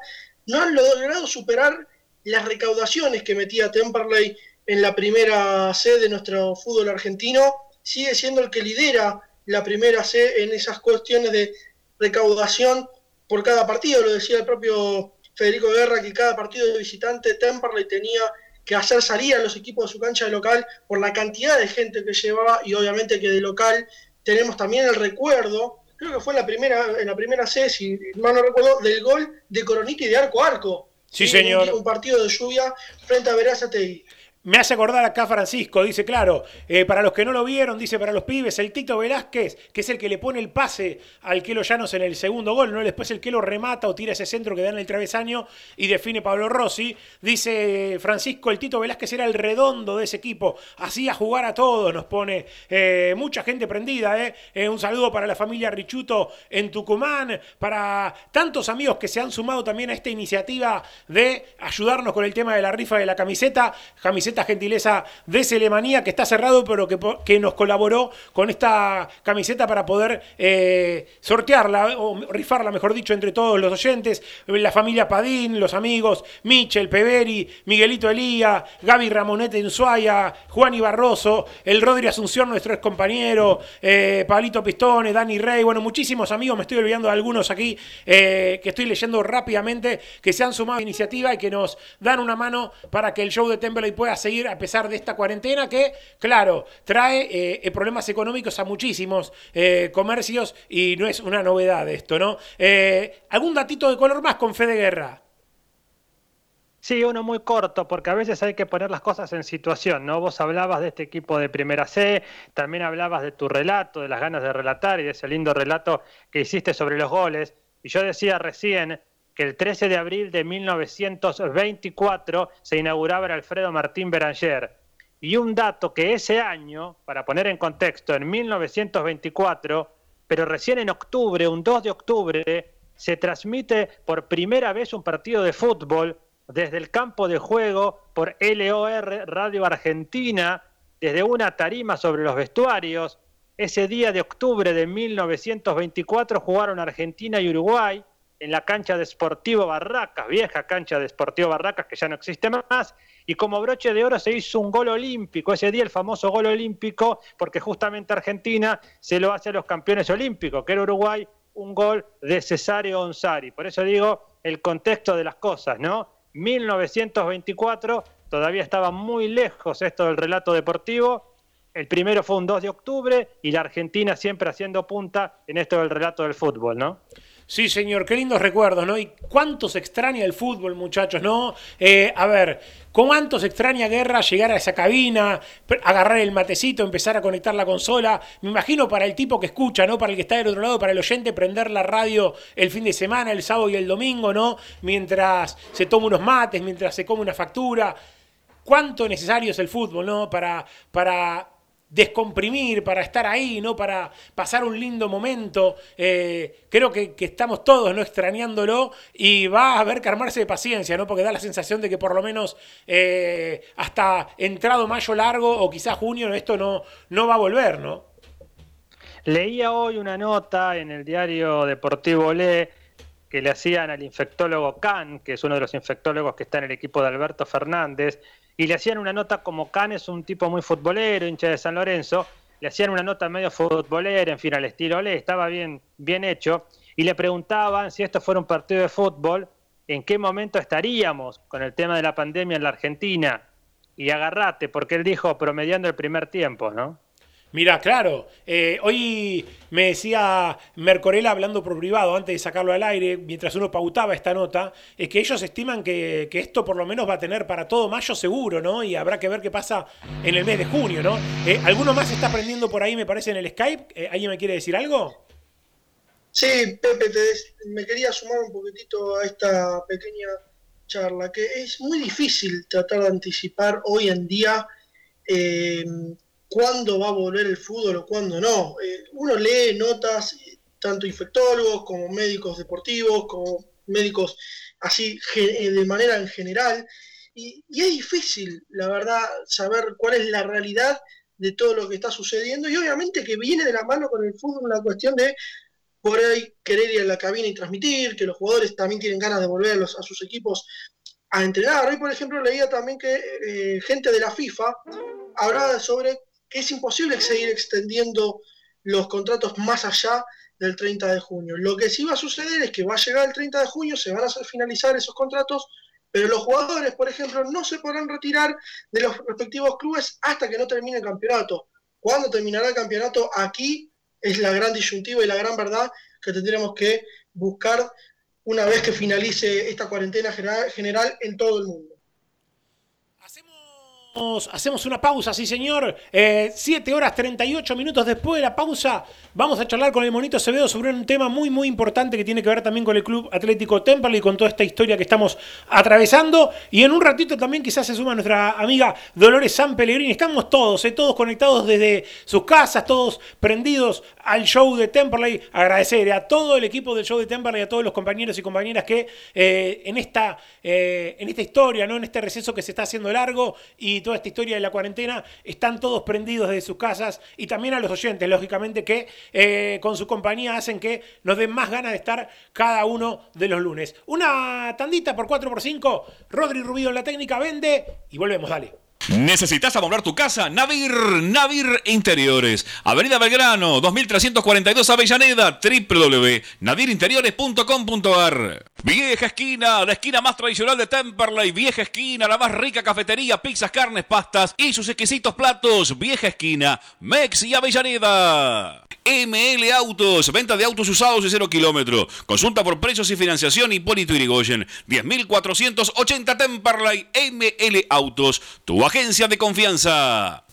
no han logrado superar las recaudaciones que metía Temperley en la primera C de nuestro fútbol argentino. Sigue siendo el que lidera la primera C en esas cuestiones de recaudación por cada partido. Lo decía el propio Federico Guerra que cada partido de visitante Temperley tenía que hacer salir a los equipos de su cancha de local por la cantidad de gente que llevaba y obviamente que de local tenemos también el recuerdo, creo que fue en la primera, en la primera C, si mal no recuerdo, del gol de Coroniti de arco a arco. Sí, señor. Un, partido de lluvia frente a Verazate me hace acordar acá Francisco, dice, claro, eh, para los que no lo vieron, dice para los pibes, el Tito Velázquez, que es el que le pone el pase al Kelo Llanos en el segundo gol, ¿no? Después el que lo remata o tira ese centro que da en el travesaño y define Pablo Rossi. Dice Francisco, el Tito Velázquez era el redondo de ese equipo, hacía jugar a todos, nos pone eh, mucha gente prendida, ¿eh? ¿eh? Un saludo para la familia Richuto en Tucumán, para tantos amigos que se han sumado también a esta iniciativa de ayudarnos con el tema de la rifa de la camiseta. Camiseta esta gentileza de Celemanía, que está cerrado, pero que, nos colaboró con esta camiseta para poder eh, sortearla, o rifarla, mejor dicho, entre todos los oyentes, la familia Padín, los amigos, Michel, Peveri, Miguelito Elía, Gaby Ramonete en Suaya, Juan Ibarroso, el Rodri Asunción, nuestro ex compañero, eh, Pablito Pistone, Dani Rey, bueno, muchísimos amigos, me estoy olvidando de algunos aquí, eh, que estoy leyendo rápidamente, que se han sumado a la iniciativa y que nos dan una mano para que el show de Temperley pueda seguir a pesar de esta cuarentena que, claro, trae eh, eh, problemas económicos a muchísimos eh, comercios y no es una novedad esto, ¿no? ¿Algún datito de color más con fe de guerra? Sí, uno muy corto, porque a veces hay que poner las cosas en situación, ¿no? Vos hablabas de este equipo de Primera C, también hablabas de tu relato, de las ganas de relatar y de ese lindo relato que hiciste sobre los goles. Y yo decía recién que el 13 de abril de 1924 se inauguraba el Alfredo Martín Beranger. Y un dato que ese año, para poner en contexto, en 1924, pero recién en octubre, un 2 de octubre, se transmite por primera vez un partido de fútbol desde el campo de juego por LOR Radio Argentina, desde una tarima sobre los vestuarios. Ese día de octubre de 1924 jugaron Argentina y Uruguay en la cancha de Sportivo Barracas, vieja cancha de Sportivo Barracas que ya no existe más, y como broche de oro se hizo un gol olímpico, ese día el famoso gol olímpico, porque justamente Argentina se lo hace a los campeones olímpicos, que era Uruguay, un gol de Cesario Onsari. Por eso digo el contexto de las cosas, ¿no? 1924, todavía estaba muy lejos esto del relato deportivo. El primero fue un 2 de octubre y la Argentina siempre haciendo punta en esto del relato del fútbol, ¿no? Sí, señor, qué lindos recuerdos, ¿no? Y cuánto se extraña el fútbol, muchachos, ¿no? Eh, a ver, ¿cuánto se extraña Guerra llegar a esa cabina, agarrar el matecito, empezar a conectar la consola? Me imagino para el tipo que escucha, ¿no? Para el que está del otro lado, para el oyente, prender la radio el fin de semana, el sábado y el domingo, ¿no? Mientras se toma unos mates, mientras se come una factura. ¿Cuánto necesario es el fútbol, ¿no? Para, para descomprimir, para estar ahí, ¿no? Para pasar un lindo momento. Eh, creo que, estamos todos ¿no? extrañándolo y va a haber que armarse de paciencia, ¿no? Porque da la sensación de que por lo menos eh, hasta entrado mayo largo o quizás junio esto no, no va a volver, ¿no? Leía hoy una nota en el diario Deportivo Le que le hacían al infectólogo Can, que es uno de los infectólogos que está en el equipo de Alberto Fernández, y le hacían una nota como Can es un tipo muy futbolero, hincha de San Lorenzo, le hacían una nota medio futbolera, en fin, al estilo le estaba bien, bien hecho, y le preguntaban si esto fuera un partido de fútbol, en qué momento estaríamos con el tema de la pandemia en la Argentina. Y agarrate, porque él dijo promediando el primer tiempo, ¿no? Mira, claro, eh, hoy me decía Mercorela hablando por privado antes de sacarlo al aire, mientras uno pautaba esta nota, es que ellos estiman que, esto por lo menos va a tener para todo mayo seguro, ¿no? Y habrá que ver qué pasa en el mes de junio, ¿no? Eh, ¿Alguno más está aprendiendo por ahí, me parece, en el Skype? Eh, ¿Alguien me quiere decir algo? Sí, Pepe, me quería sumar un poquitito a esta pequeña charla, que es muy difícil tratar de anticipar hoy en día cuándo va a volver el fútbol o cuándo no. Eh, uno lee notas, eh, tanto infectólogos como médicos deportivos, como médicos así eh, de manera en general, y, es difícil, la verdad, saber cuál es la realidad de todo lo que está sucediendo, y obviamente que viene de la mano con el fútbol la cuestión de por ahí querer ir a la cabina y transmitir, que los jugadores también tienen ganas de volver a, sus equipos a entrenar. Hoy, por ejemplo, leía también que gente de la FIFA hablaba sobre que es imposible seguir extendiendo los contratos más allá del 30 de junio. Lo que sí va a suceder es que va a llegar el 30 de junio, se van a hacer finalizar esos contratos, pero los jugadores, por ejemplo, no se podrán retirar de los respectivos clubes hasta que no termine el campeonato. ¿Cuándo terminará el campeonato? Aquí es la gran disyuntiva y la gran verdad que tendremos que buscar una vez que finalice esta cuarentena general en todo el mundo. Hacemos una pausa, sí señor. Eh, 7 horas 38 minutos después de la pausa, vamos a charlar con el Monito Acevedo sobre un tema muy, muy importante que tiene que ver también con el Club Atlético Temple y con toda esta historia que estamos atravesando. Y en un ratito también quizás se suma nuestra amiga Dolores San Pellegrini. Estamos todos, eh, todos conectados desde sus casas, todos prendidos al show de Temperley. Agradecer a todo el equipo del show de Temperley, a todos los compañeros y compañeras que eh, en, esta, eh, en esta historia, ¿no? en este receso que se está haciendo largo y toda esta historia de la cuarentena, están todos prendidos desde sus casas y también a los oyentes, lógicamente, que eh, con su compañía hacen que nos den más ganas de estar cada uno de los lunes. Una tandita por 4x5, Rodri Rubido en la técnica vende y volvemos, dale. ¿Necesitas amoblar tu casa? Navir, Navir Interiores. Avenida Belgrano, 2342 Avellaneda, www.nadirinteriores.com.ar. Vieja esquina, la esquina más tradicional de Temperley. Vieja esquina, la más rica cafetería, pizzas, carnes, pastas y sus exquisitos platos. Vieja esquina, Mex y Avellaneda. ML Autos, venta de autos usados de 0 kilómetro. Consulta por precios y financiación Hipólito Irigoyen. 10.480 Temperley, ML Autos, tu agencia de confianza.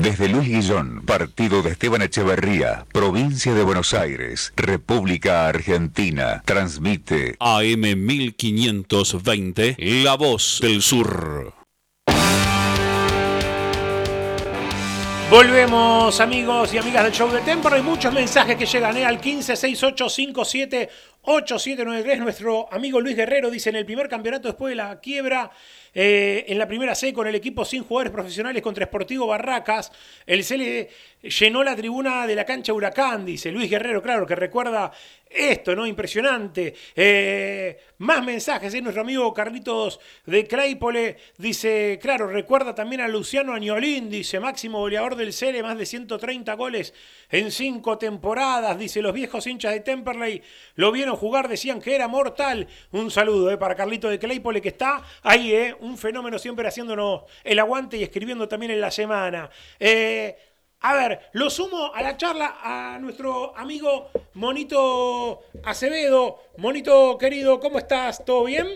Desde Luis Guillón, partido de Esteban Echeverría, provincia de Buenos Aires, República Argentina, transmite AM 1520, La Voz del Sur. Volvemos amigos y amigas del show de Tempo. Hay muchos mensajes que llegan ¿eh? al 1568578793. Nuestro amigo Luis Guerrero dice en el primer campeonato después de la quiebra eh, en la primera C con el equipo sin jugadores profesionales contra Sportivo Barracas. El CL llenó la tribuna de la cancha Huracán, dice Luis Guerrero, claro, que recuerda esto, ¿no? Impresionante. Eh, más mensajes, ¿eh? Nuestro amigo Carlitos de Claypole dice, claro, recuerda también a Luciano Añolín, dice, máximo goleador del CL, más de 130 goles en cinco temporadas, dice, los viejos hinchas de Temperley lo vieron jugar, decían que era mortal. Un saludo para Carlitos de Claypole que está ahí, ¿eh? Un fenómeno siempre haciéndonos el aguante y escribiendo también en la semana. Eh, a ver, lo sumo a la charla a nuestro amigo Monito Acevedo. Monito querido, ¿cómo estás? ¿Todo bien?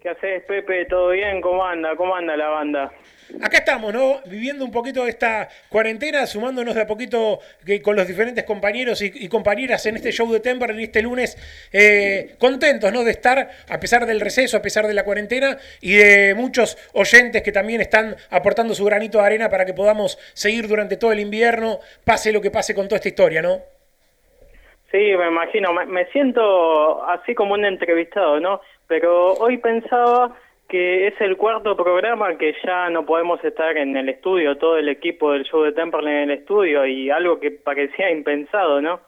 ¿Qué haces, Pepe? ¿Todo bien? ¿Cómo anda? ¿Cómo anda la banda? Acá estamos, ¿no? Viviendo un poquito esta cuarentena, sumándonos de a poquito con los diferentes compañeros y, compañeras en este show de Temper, en este lunes, eh, contentos, ¿no? De estar, a pesar del receso, a pesar de la cuarentena y de muchos oyentes que también están aportando su granito de arena para que podamos seguir durante todo el invierno, pase lo que pase con toda esta historia, ¿no? Sí, me imagino. me siento así como un entrevistado, ¿no? Pero hoy pensaba que es el cuarto programa que ya no podemos estar en el estudio, todo el equipo del show de Temperley en el estudio y algo que parecía impensado, ¿no?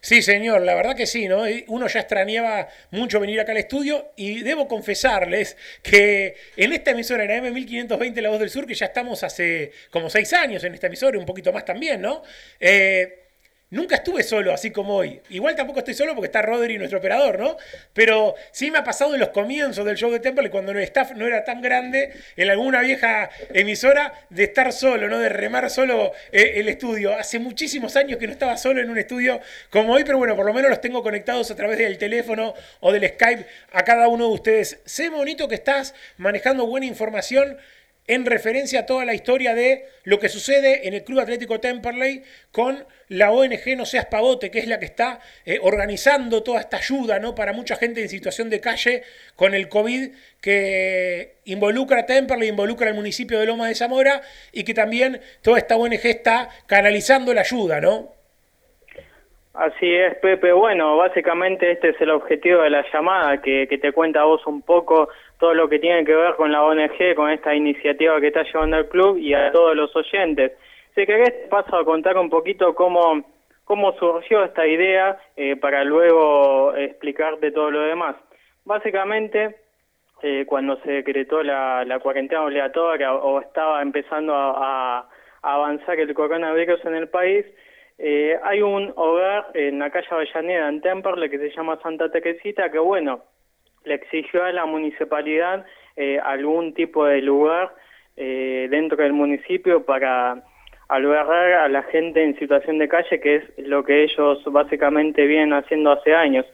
Sí, señor, la verdad que sí, ¿no? Uno ya extrañaba mucho venir acá al estudio y debo confesarles que en esta emisora, en AM1520 La Voz del Sur, que ya estamos hace como seis años en esta emisora, un poquito más también, ¿no? Eh, Nunca estuve solo, así como hoy. Igual tampoco estoy solo porque está Rodri, nuestro operador, ¿no? Pero sí me ha pasado en los comienzos del show de Temple, cuando el staff no era tan grande, en alguna vieja emisora, de estar solo, ¿no? De remar solo eh, el estudio. Hace muchísimos años que no estaba solo en un estudio como hoy, pero bueno, por lo menos los tengo conectados a través del teléfono o del Skype a cada uno de ustedes. Sé bonito que estás manejando buena información en referencia a toda la historia de lo que sucede en el Club Atlético Temperley con la ONG No Seas Pavote, que es la que está eh, organizando toda esta ayuda ¿no? para mucha gente en situación de calle con el COVID que involucra a Temperley, involucra al municipio de Loma de Zamora y que también toda esta ONG está canalizando la ayuda, ¿no? Así es, Pepe. Bueno, básicamente este es el objetivo de la llamada, que, que te cuenta vos un poco todo lo que tiene que ver con la ONG, con esta iniciativa que está llevando el club y a todos los oyentes. Si querés, paso a contar un poquito cómo, cómo surgió esta idea eh, para luego explicarte todo lo demás. Básicamente, eh, cuando se decretó la, la, cuarentena obligatoria o estaba empezando a, avanzar el coronavirus en el país, eh, hay un hogar en la calle Avellaneda, en Temperley, que se llama Santa Teresita, que bueno, le exigió a la municipalidad eh, algún tipo de lugar eh, dentro del municipio para albergar a la gente en situación de calle, que es lo que ellos básicamente vienen haciendo hace años.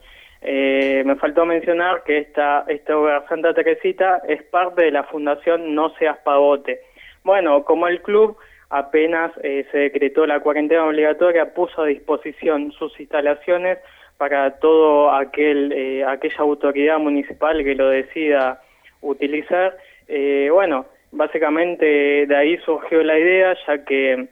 Eh, me faltó mencionar que esta, este hogar Santa Teresita es parte de la Fundación No Seas Pavote. Bueno, como el club apenas se decretó la cuarentena obligatoria, puso a disposición sus instalaciones para todo aquel eh, aquella autoridad municipal que lo decida utilizar. Eh, bueno, básicamente de ahí surgió la idea, ya que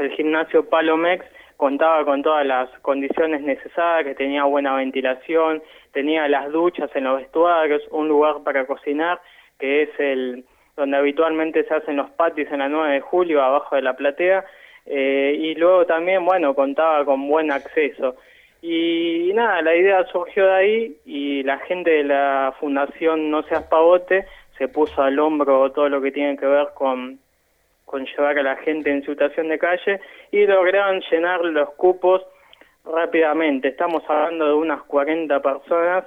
el gimnasio Palomex contaba con todas las condiciones necesarias, tenía buena ventilación, tenía las duchas en los vestuarios, un lugar para cocinar, que es el donde habitualmente se hacen los patios en la 9 de julio, abajo de la platea, eh, y luego también, bueno, contaba con buen acceso. Y nada, la idea surgió de ahí y la gente de la Fundación No Seas Pavote se puso al hombro todo lo que tiene que ver con, llevar a la gente en situación de calle y lograron llenar los cupos rápidamente. Estamos hablando de unas 40 personas,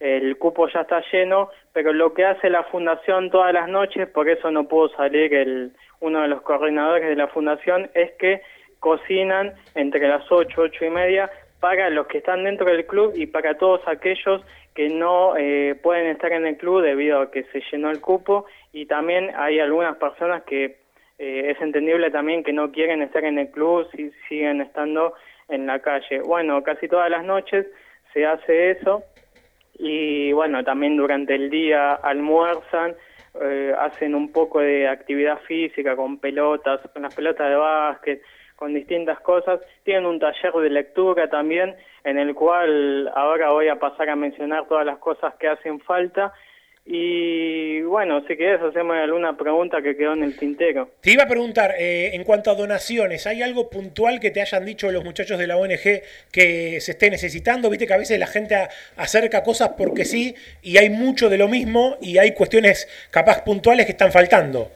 el cupo ya está lleno, pero lo que hace la fundación todas las noches, por eso no pudo salir el, uno de los coordinadores de la fundación, es que cocinan entre las 8, 8 y media para los que están dentro del club y para todos aquellos que no eh, pueden estar en el club debido a que se llenó el cupo y también hay algunas personas que eh, es entendible también que no quieren estar en el club si siguen estando en la calle. Bueno, casi todas las noches se hace eso y bueno, también durante el día almuerzan, eh, hacen un poco de actividad física con pelotas, con las pelotas de básquet, con distintas cosas. Tienen un taller de lectura también, en el cual ahora voy a pasar a mencionar todas las cosas que hacen falta. Y bueno, si querés hacemos alguna pregunta que quedó en el tintero. Te iba a preguntar, eh, en cuanto a donaciones, ¿hay algo puntual que te hayan dicho los muchachos de la ONG que se esté necesitando? Viste que a veces la gente acerca cosas porque sí y hay mucho de lo mismo y hay cuestiones capaz puntuales que están faltando.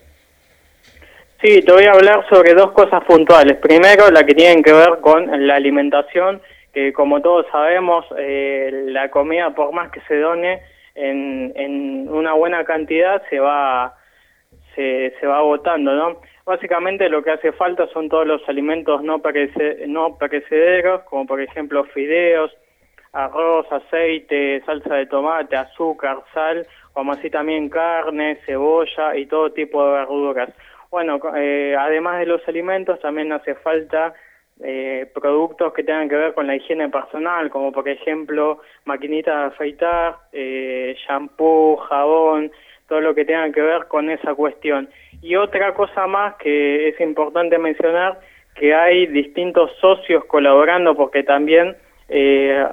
Sí, te voy a hablar sobre dos cosas puntuales. Primero, la que tienen que ver con la alimentación, que como todos sabemos, eh, la comida, por más que se done, en, en una buena cantidad se va se, va agotando, ¿no? Básicamente lo que hace falta son todos los alimentos no, no perecederos, como por ejemplo fideos, arroz, aceite, salsa de tomate, azúcar, sal, como así también carne, cebolla y todo tipo de verduras. Bueno, eh, además de los alimentos también hace falta eh, productos que tengan que ver con la higiene personal, como por ejemplo maquinita de afeitar, eh, shampoo, jabón, todo lo que tenga que ver con esa cuestión. Y otra cosa más que es importante mencionar, que hay distintos socios colaborando, porque también, eh,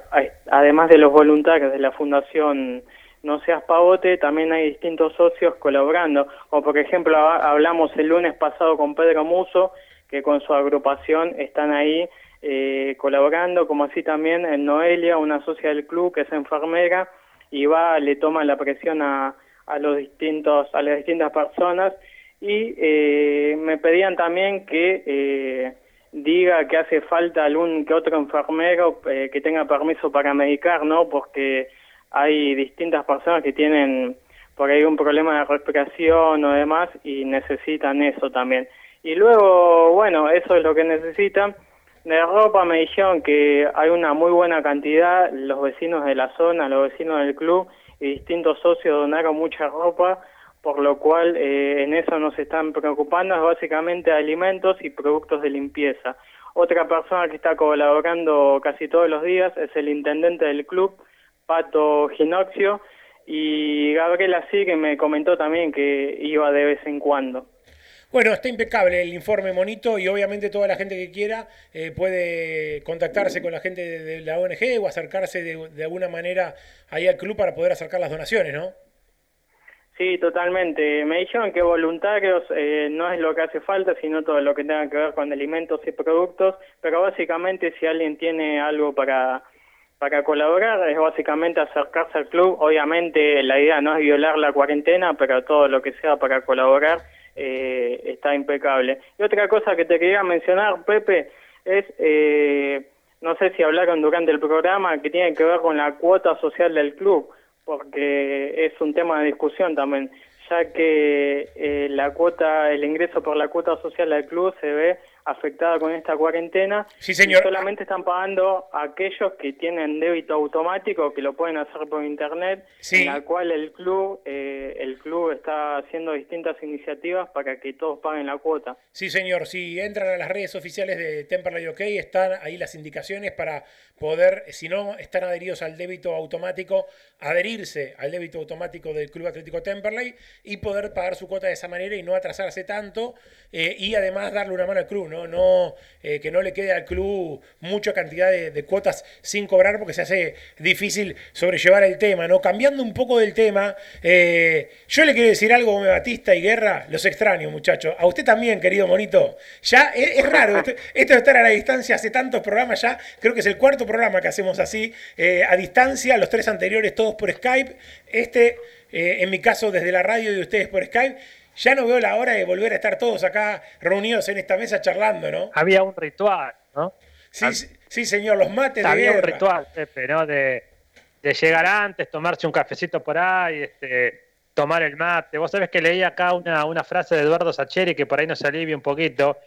además de los voluntarios de la Fundación No Seas Pavote, también hay distintos socios colaborando, como por ejemplo hablamos el lunes pasado con Pedro Muso, que con su agrupación están ahí eh, colaborando, como así también en Noelia, una socia del club que es enfermera, y va, le toma la presión a, a los distintos, a las distintas personas, y eh, me pedían también que eh, diga que hace falta algún que otro enfermero eh, que tenga permiso para medicar, ¿no? Porque hay distintas personas que tienen por ahí un problema de respiración o demás y necesitan eso también. Y luego, bueno, eso es lo que necesitan. De ropa me dijeron que hay una muy buena cantidad, los vecinos de la zona, los vecinos del club y distintos socios donaron mucha ropa por lo cual eh, en eso nos están preocupando, es básicamente alimentos y productos de limpieza. Otra persona que está colaborando casi todos los días es el intendente del club, Pato Ginoxio, y Gabriela sí que me comentó también que iba de vez en cuando. Bueno, está impecable el informe monito y obviamente toda la gente que quiera eh, puede contactarse con la gente de, la ONG o acercarse de, de alguna manera ahí al club para poder acercar las donaciones, ¿no? Sí, totalmente. Me dijeron que voluntarios eh, no es lo que hace falta, sino todo lo que tenga que ver con alimentos y productos, pero básicamente si alguien tiene algo para, para colaborar, es básicamente acercarse al club. Obviamente la idea no es violar la cuarentena, pero todo lo que sea para colaborar eh, está impecable. Y otra cosa que te quería mencionar, Pepe, es, eh, no sé si hablaron durante el programa, que tiene que ver con la cuota social del club porque es un tema de discusión también, ya que eh, la cuota, el ingreso por la cuota social del club se ve afectada con esta cuarentena. Sí, señor. solamente están pagando aquellos que tienen débito automático, que lo pueden hacer por internet, en la cual el club, eh, el club está haciendo distintas iniciativas para que todos paguen la cuota. Sí, señor. Si entran a las redes oficiales de Temperley OK, están ahí las indicaciones para poder, si no están adheridos al débito automático, adherirse al débito automático del Club Atlético Temperley y poder pagar su cuota de esa manera y no atrasarse tanto eh, y además darle una mano al club, ¿no? No eh, que no le quede al club mucha cantidad de, cuotas sin cobrar porque se hace difícil sobrellevar el tema, ¿no? Cambiando un poco del tema, eh, yo le quiero decir algo, me Batista y Guerra, los extraño, muchachos. A usted también, querido monito. Ya es, raro, esto, de estar a la distancia hace tantos programas ya, creo que es el cuarto programa que hacemos así, eh, a distancia, los tres anteriores todos por Skype, este, en mi caso, desde la radio y ustedes por Skype. Ya no veo la hora de volver a estar todos acá reunidos en esta mesa charlando, ¿no? Había un ritual, ¿no? Sí, sí señor, los mates Había un ritual, Pepe, ¿no? De, llegar antes, tomarse un cafecito por ahí, este, tomar el mate. Vos sabés que leí acá una, una frase de Eduardo Sacheri que por ahí nos alivia un poquito,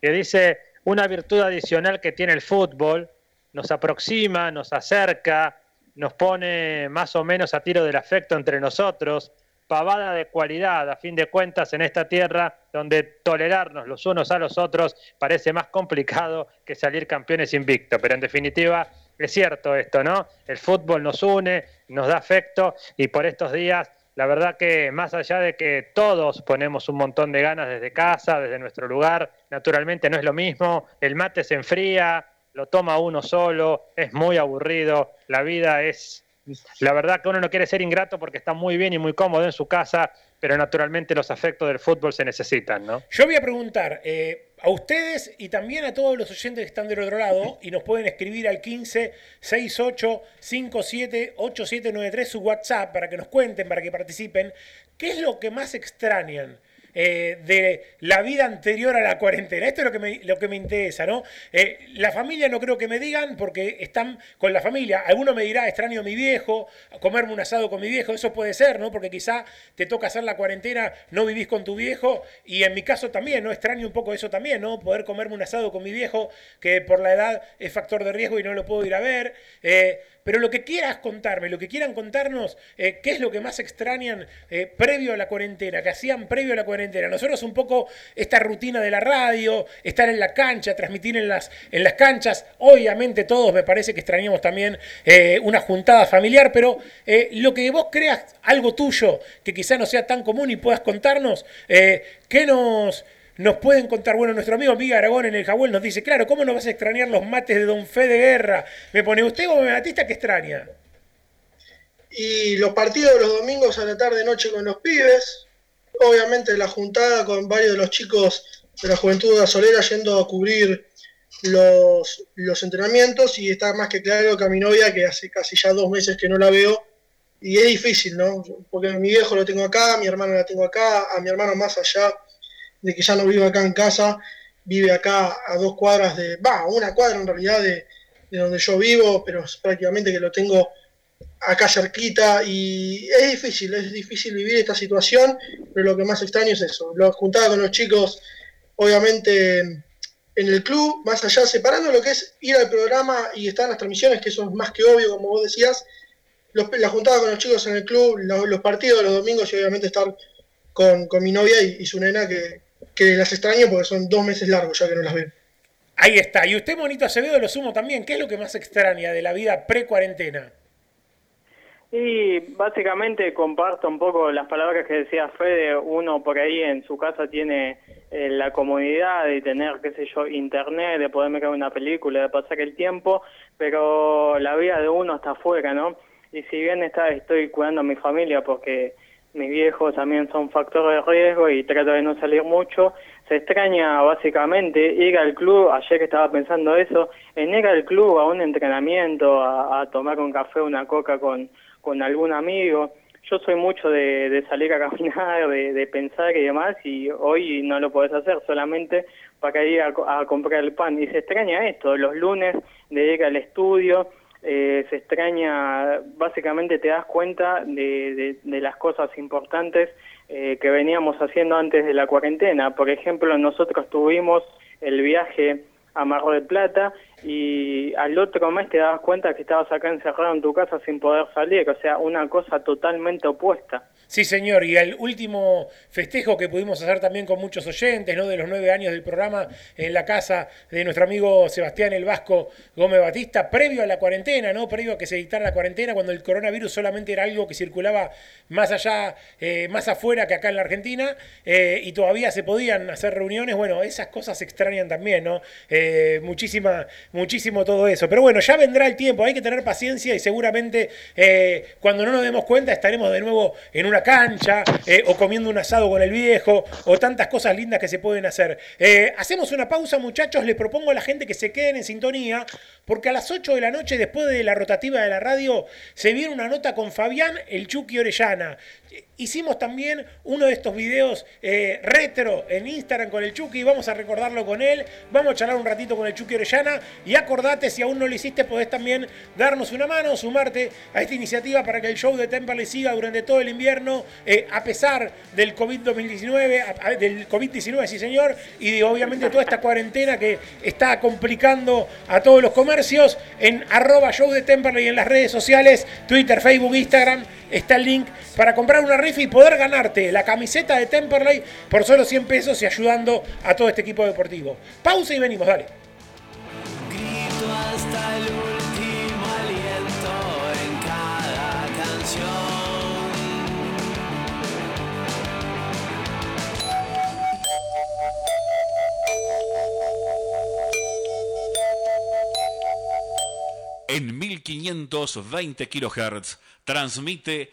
que dice, una virtud adicional que tiene el fútbol, nos aproxima, nos acerca, nos pone más o menos a tiro del afecto entre nosotros, pavada de cualidad, a fin de cuentas, en esta tierra donde tolerarnos los unos a los otros parece más complicado que salir campeones invictos. Pero en definitiva, es cierto esto, ¿no? El fútbol nos une, nos da afecto y por estos días, la verdad que más allá de que todos ponemos un montón de ganas desde casa, desde nuestro lugar, naturalmente no es lo mismo, el mate se enfría, lo toma uno solo, es muy aburrido, la vida es la verdad que uno no quiere ser ingrato porque está muy bien y muy cómodo en su casa, pero naturalmente los afectos del fútbol se necesitan, ¿no? Yo voy a preguntar eh, a ustedes y también a todos los oyentes que están del otro lado y nos pueden escribir al 15 68 57 8793 su WhatsApp para que nos cuenten, para que participen, ¿qué es lo que más extrañan? Eh, de la vida anterior a la cuarentena. Esto es lo que me, lo que me interesa, ¿no? Eh, la familia no creo que me digan porque están con la familia. Alguno me dirá, extraño a mi viejo, comerme un asado con mi viejo, eso puede ser, ¿no? Porque quizá te toca hacer la cuarentena, no vivís con tu viejo y en mi caso también, ¿no? Extraño un poco eso también, ¿no? Poder comerme un asado con mi viejo, que por la edad es factor de riesgo y no lo puedo ir a ver. Eh, pero lo que quieras contarme, lo que quieran contarnos, eh, qué es lo que más extrañan eh, previo a la cuarentena, que hacían previo a la cuarentena. Nosotros un poco esta rutina de la radio, estar en la cancha, transmitir en las, en las canchas. Obviamente todos me parece que extrañamos también eh, una juntada familiar, pero lo que vos creas, algo tuyo, que quizá no sea tan común y puedas contarnos, ¿qué nos nos pueden contar, bueno, nuestro amigo Miguel Aragón en el Jabuel nos dice, claro, ¿cómo no vas a extrañar los mates de Don Fe de Guerra? Me pone, ¿usted como Batista que extraña? Y los partidos de los domingos a la tarde noche con los pibes, obviamente la juntada con varios de los chicos de la Juventud Azolera yendo a cubrir los, los entrenamientos y está más que claro que a mi novia, que hace casi ya dos meses que no la veo, y es difícil, ¿no? Porque mi viejo lo tengo acá, mi hermano la tengo acá, a mi hermano más allá de que ya no vive acá en casa, vive acá a dos cuadras de, va, una cuadra en realidad de, donde yo vivo, pero prácticamente que lo tengo acá cerquita y es difícil, es difícil vivir esta situación, pero lo que más extraño es eso, lo juntaba con los chicos, obviamente en el club, más allá, separando lo que es ir al programa y estar en las transmisiones, que eso es más que obvio, como vos decías, la juntada con los chicos en el club, los, partidos de los domingos y obviamente estar con, mi novia y su nena, que, que las extraño porque son dos meses largos ya que no las veo. Ahí está. Y usted, Monito Acevedo, lo sumo también. ¿Qué es lo que más extraña de la vida pre-cuarentena? Y básicamente comparto un poco las palabras que decía Fede. Uno por ahí en su casa tiene eh, la comodidad de tener, qué sé yo, internet, de poder ver una película, de pasar el tiempo, pero la vida de uno está afuera, ¿no? Y si bien está, estoy cuidando a mi familia porque mis viejos también son factor de riesgo y trato de no salir mucho. Se extraña básicamente ir al club, ayer que estaba pensando eso, en ir al club a un entrenamiento, a, tomar un café, una coca con, con algún amigo. Yo soy mucho de, salir a caminar, de, pensar y demás, y hoy no lo podés hacer solamente para ir a, a comprar el pan. Y se extraña esto, los lunes de ir al estudio, eh, se extraña, básicamente te das cuenta de, de, las cosas importantes eh, que veníamos haciendo antes de la cuarentena. Por ejemplo, nosotros tuvimos el viaje a Mar del Plata y al otro mes te das cuenta que estabas acá encerrado en tu casa sin poder salir, o sea, una cosa totalmente opuesta. Sí, señor, y el último festejo que pudimos hacer también con muchos oyentes, ¿no? De los nueve años del programa en la casa de nuestro amigo Sebastián el Vasco Gómez Batista, previo a la cuarentena, ¿no? Previo a que se dictara la cuarentena, cuando el coronavirus solamente era algo que circulaba más allá, eh, más afuera que acá en la Argentina, eh, y todavía se podían hacer reuniones. Bueno, esas cosas se extrañan también, ¿no? Eh, muchísimo todo eso. Pero bueno, ya vendrá el tiempo, hay que tener paciencia y seguramente cuando no nos demos cuenta estaremos de nuevo en una cancha, eh, o comiendo un asado con el viejo, o tantas cosas lindas que se pueden hacer. Eh, hacemos una pausa, muchachos. Les propongo a la gente que se queden en sintonía, porque a las 8 de la noche, después de la rotativa de la radio, se viene una nota con Fabián El Chucky Orellana. Hicimos también uno de estos videos eh, retro en Instagram con el Chucky. Vamos a recordarlo con él. Vamos a charlar un ratito con el Chucky Orellana. Y acordate, si aún no lo hiciste, podés también darnos una mano, sumarte a esta iniciativa para que el show de Temperley siga durante todo el invierno, eh, a pesar del COVID-19, del COVID-19, sí señor, y obviamente toda esta cuarentena que está complicando a todos los comercios. En arroba show de Temperley en las redes sociales, Twitter, Facebook, Instagram está el link para comprar una rifa y poder ganarte la camiseta de Temperley por solo 100 pesos y ayudando a todo este equipo deportivo. Pausa y venimos, dale. Grito hasta el último aliento en cada canción. En 1520 kHz transmite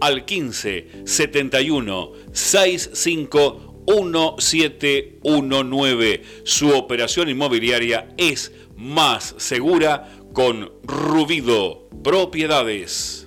al 15 71 65 1719. Su operación inmobiliaria es más segura con Rubido Propiedades.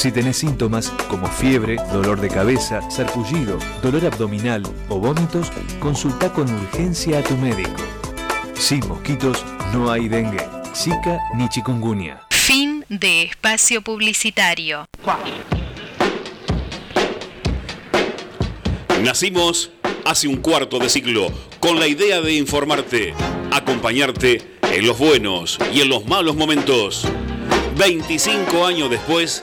Si tenés síntomas como fiebre, dolor de cabeza, sarpullido, dolor abdominal o vómitos, consulta con urgencia a tu médico. Sin mosquitos no hay dengue, zika ni chikungunya. Fin de espacio publicitario. Nacimos hace un cuarto de siglo con la idea de informarte, acompañarte en los buenos y en los malos momentos. 25 años después,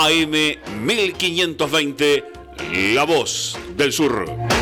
AM 1520, La Voz del Sur.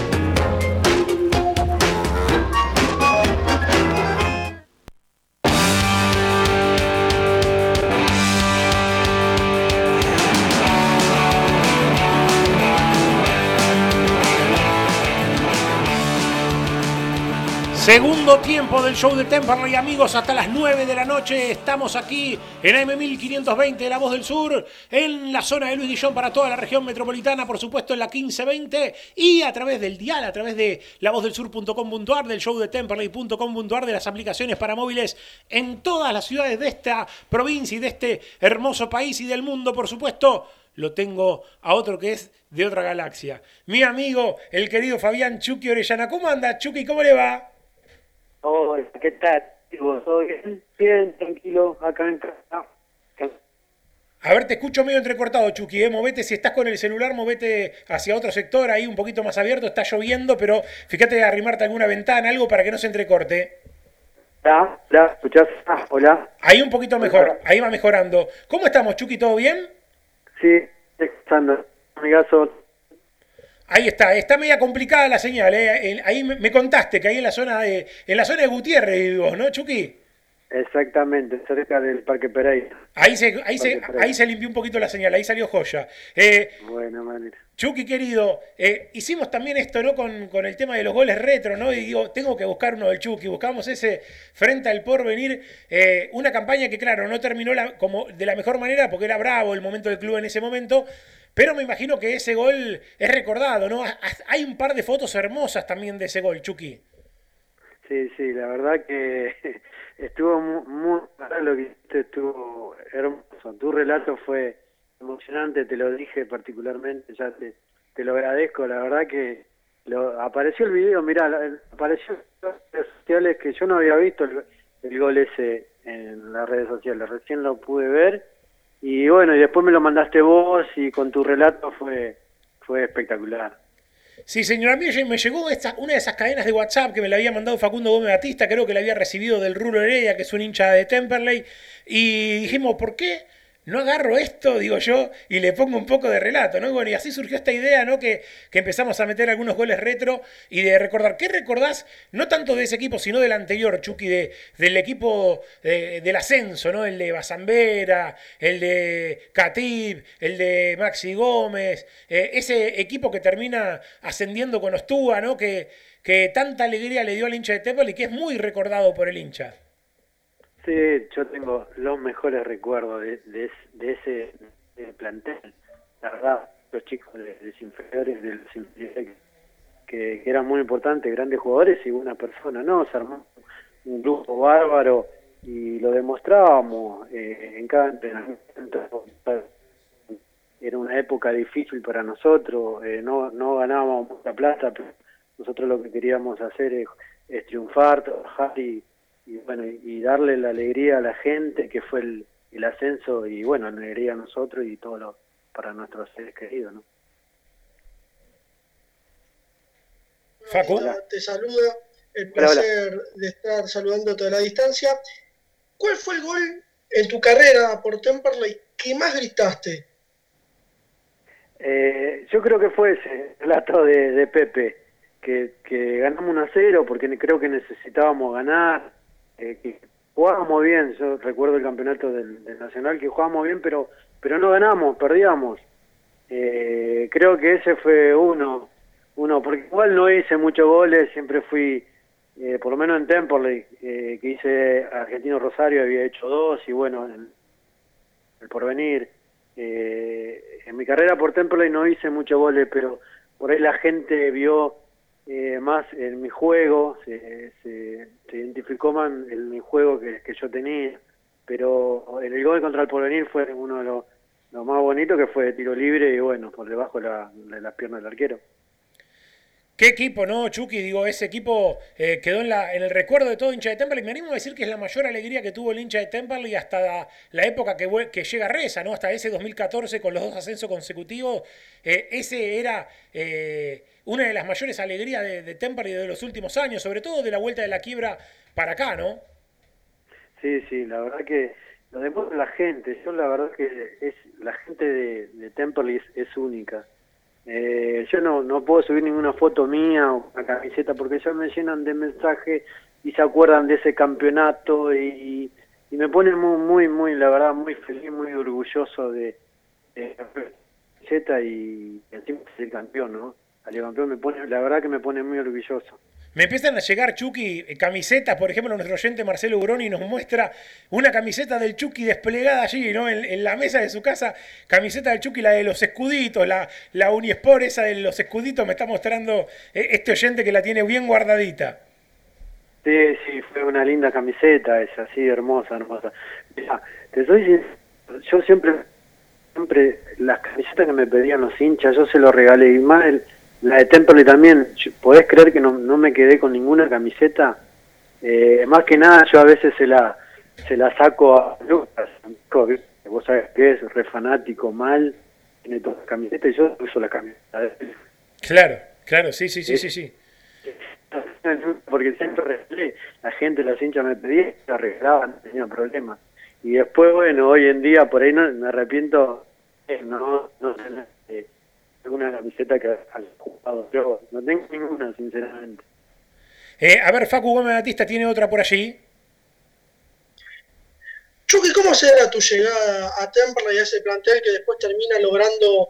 Segundo tiempo del show de Temperley, amigos, hasta las 9 de la noche. Estamos aquí en AM1520, La Voz del Sur, en la zona de Luis Guillón para toda la región metropolitana, por supuesto en la 1520 y a través del dial, a través de lavozdelSur.com.ar, del show de Temperley.com.ar, de las aplicaciones para móviles en todas las ciudades de esta provincia y de este hermoso país y del mundo, por supuesto lo tengo a otro que es de otra galaxia. Mi amigo, el querido Fabián Chucky Orellana. ¿Cómo anda, Chucky? ¿Cómo le va? Hola, ¿qué tal? Bien, tranquilo, acá en casa. A ver, te escucho medio entrecortado, Chucky. ¿eh? Movete, si estás con el celular, movete hacia otro sector, ahí un poquito más abierto. Está lloviendo, pero fíjate de arrimarte alguna ventana, algo para que no se entrecorte. Hola, hola, ¿escuchás? Ah, hola. Ahí un poquito mejor, ahí va mejorando. ¿Cómo estamos, Chucky? ¿Todo bien? Sí, escuchando. Amigazo. Ahí está, está media complicada la señal. ¿eh? Ahí me, contaste que ahí en la zona de, en la zona de Gutiérrez vivos, ¿no, Chucky? Exactamente, cerca del Parque Pereira. Ahí se, ahí, se, ahí se limpió un poquito la señal, ahí salió joya. Eh, Buena manera. Chucky, querido, eh, hicimos también esto, ¿no? Con, con, el tema de los goles retro, ¿no? Y digo, tengo que buscar uno del Chucky. Buscamos ese frente al porvenir. Eh, una campaña que, claro, no terminó como de la mejor manera porque era bravo el momento del club en ese momento. Pero me imagino que ese gol es recordado, ¿no? Hay un par de fotos hermosas también de ese gol, Chucky. Sí, sí, la verdad que estuvo muy, muy lo que estuvo hermoso. Tu relato fue emocionante, te lo dije particularmente, ya te, te lo agradezco. La verdad que lo, apareció el video, mira, apareció en las redes sociales que yo no había visto el, gol ese en las redes sociales, recién lo pude ver y bueno, y después me lo mandaste vos y con tu relato fue, fue espectacular. Sí, señor, a me llegó esta, una de esas cadenas de WhatsApp que me la había mandado Facundo Gómez Batista, creo que la había recibido del Rulo Heredia, que es un hincha de Temperley, y dijimos, ¿por qué? No agarro esto, digo yo, y le pongo un poco de relato, ¿no? Y así surgió esta idea, ¿no? Que, que empezamos a meter algunos goles retro y de recordar. ¿Qué recordás? No tanto de ese equipo, sino del anterior, Chucky, de, del equipo del ascenso, ¿no? El de Bazambera, el de Catib, el de Maxi Gómez, eh, ese equipo que termina ascendiendo con Ostúa, ¿no? Que, que tanta alegría le dio al hincha de Tepal y que es muy recordado por el hincha. Yo tengo los mejores recuerdos de, de, ese plantel. La verdad, los chicos de, los inferiores, de los que, eran muy importantes, grandes jugadores y una persona, ¿no? Se armó un grupo bárbaro y lo demostrábamos eh, en cada entrenamiento. Era una época difícil para nosotros, eh, no, no ganábamos mucha plata, pero nosotros lo que queríamos hacer es triunfar, trabajar y y bueno y darle la alegría a la gente que fue el, el ascenso y bueno alegría a nosotros y todo lo para nuestros seres queridos no Facu. te saluda el placer hola, hola. de estar saludándote a la distancia ¿cuál fue el gol en tu carrera por Temperley que más gritaste? Eh, yo creo que fue ese relato de, de Pepe que, que ganamos un a cero porque creo que necesitábamos ganar eh, que jugábamos bien, yo recuerdo el campeonato del, Nacional que jugábamos bien, pero pero no ganamos, perdíamos. Eh, creo que ese fue uno, uno, porque igual no hice muchos goles, siempre fui, eh, por lo menos en Temperley, eh, que hice Argentino Rosario, había hecho dos, y bueno, en el porvenir. Eh, en mi carrera por Temperley no hice muchos goles, pero por ahí la gente vio eh, más en mi juego, se, se, identificó más en mi juego que, que, yo tenía, pero en el gol contra el Porvenir fue uno de los lo más bonitos que fue de tiro libre y bueno, por debajo de, la, de las piernas del arquero. Qué equipo, ¿no, Chucky? Digo, ese equipo eh, quedó en, la, en el recuerdo de todo hincha de Temple. Me animo a decir que es la mayor alegría que tuvo el hincha de Temple y hasta la, época que, que, llega Reza, ¿no? Hasta ese 2014 con los dos ascensos consecutivos. Eh, ese era una de las mayores alegrías de, de Temple y de los últimos años, sobre todo de la vuelta de la quiebra para acá, ¿no? Sí, sí, la verdad que lo demuestra la gente. Yo la verdad que es la gente de, de Temple es, es única. Eh, yo no, no puedo subir ninguna foto mía o una camiseta porque ya me llenan de mensajes y se acuerdan de ese campeonato y, y me pone muy, muy, muy, la verdad, muy feliz, muy orgulloso de, de la camiseta y encima ser campeón, ¿no? Campeón me pone, la verdad que me pone muy orgulloso. Me empiezan a llegar, Chucky, camisetas. Por ejemplo, nuestro oyente Marcelo Uroni nos muestra una camiseta del Chucky desplegada allí, ¿no? En, en, la mesa de su casa. Camiseta del Chucky, la de los escuditos, la, la Unisport, esa de los escuditos. Me está mostrando este oyente que la tiene bien guardadita. Sí, sí, fue una linda camiseta esa, así, hermosa, hermosa. Mira, te soy yo siempre siempre las camisetas que me pedían los hinchas, yo se los regalé. Y más el- la de Temperley también, ¿podés creer que no, no me quedé con ninguna camiseta? Eh, más que nada yo a veces se la se la saco a Lucas, vos sabés que es re fanático, mal, tiene todas las camisetas y yo uso la camiseta de él. Claro, claro, sí, sí, sí, sí, sí. porque siempre regalé, la gente, los hinchas me pedían, la regalaban, no tenía problema. Y después, bueno, hoy en día por ahí no, me arrepiento, eh, no, no tener alguna camiseta que haya jugado yo, no tengo ninguna, sinceramente. Eh, a ver, Facu Gómez Batista tiene otra por allí. Chucky, ¿cómo será tu llegada a Temperley y a ese plantel que después termina logrando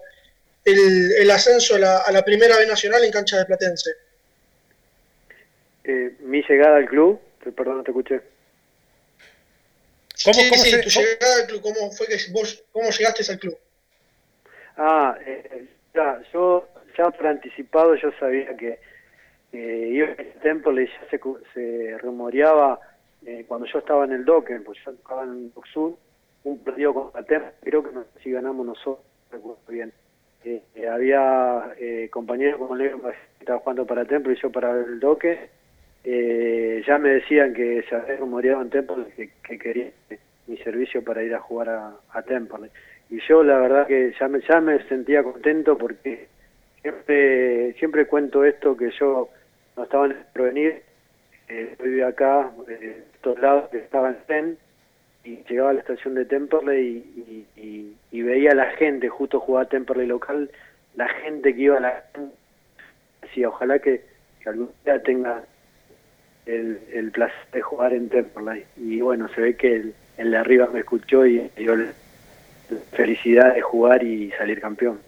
el, el ascenso a la, a la primera B nacional en cancha de Platense? Eh, mi llegada al club, te- perdón, no te escuché. ¿Cómo, sí, cómo sí, se- tu llegada al club, ¿cómo fue que vos, cómo llegaste al club? Ah, eh, yo ya por anticipado yo sabía que eh, Temple ya se, se rumoreaba eh, cuando yo estaba en el Docker, pues yo estaba en el Sur, un partido contra Temple, creo que si ganamos nosotros, no recuerdo bien. Eh, eh, había compañeros como Leo que estaba jugando para Temple y yo para el Docker. Ya me decían que se había rumoreado en Temple que, que quería mi servicio para ir a jugar a, a Temple. Y yo la verdad que ya me, ya me sentía contento porque siempre siempre cuento esto que yo no estaba en el provenir, eh, yo acá, eh, estos lados que estaba en Zen, y llegaba a la estación de Temperley y, y, veía a la gente, justo jugaba Temperley local, la gente que iba a la decía, ojalá que, algún día tenga el, el placer de jugar en Temperley. Y bueno, se ve que el, el de arriba me escuchó y la la felicidad de jugar y salir campeón.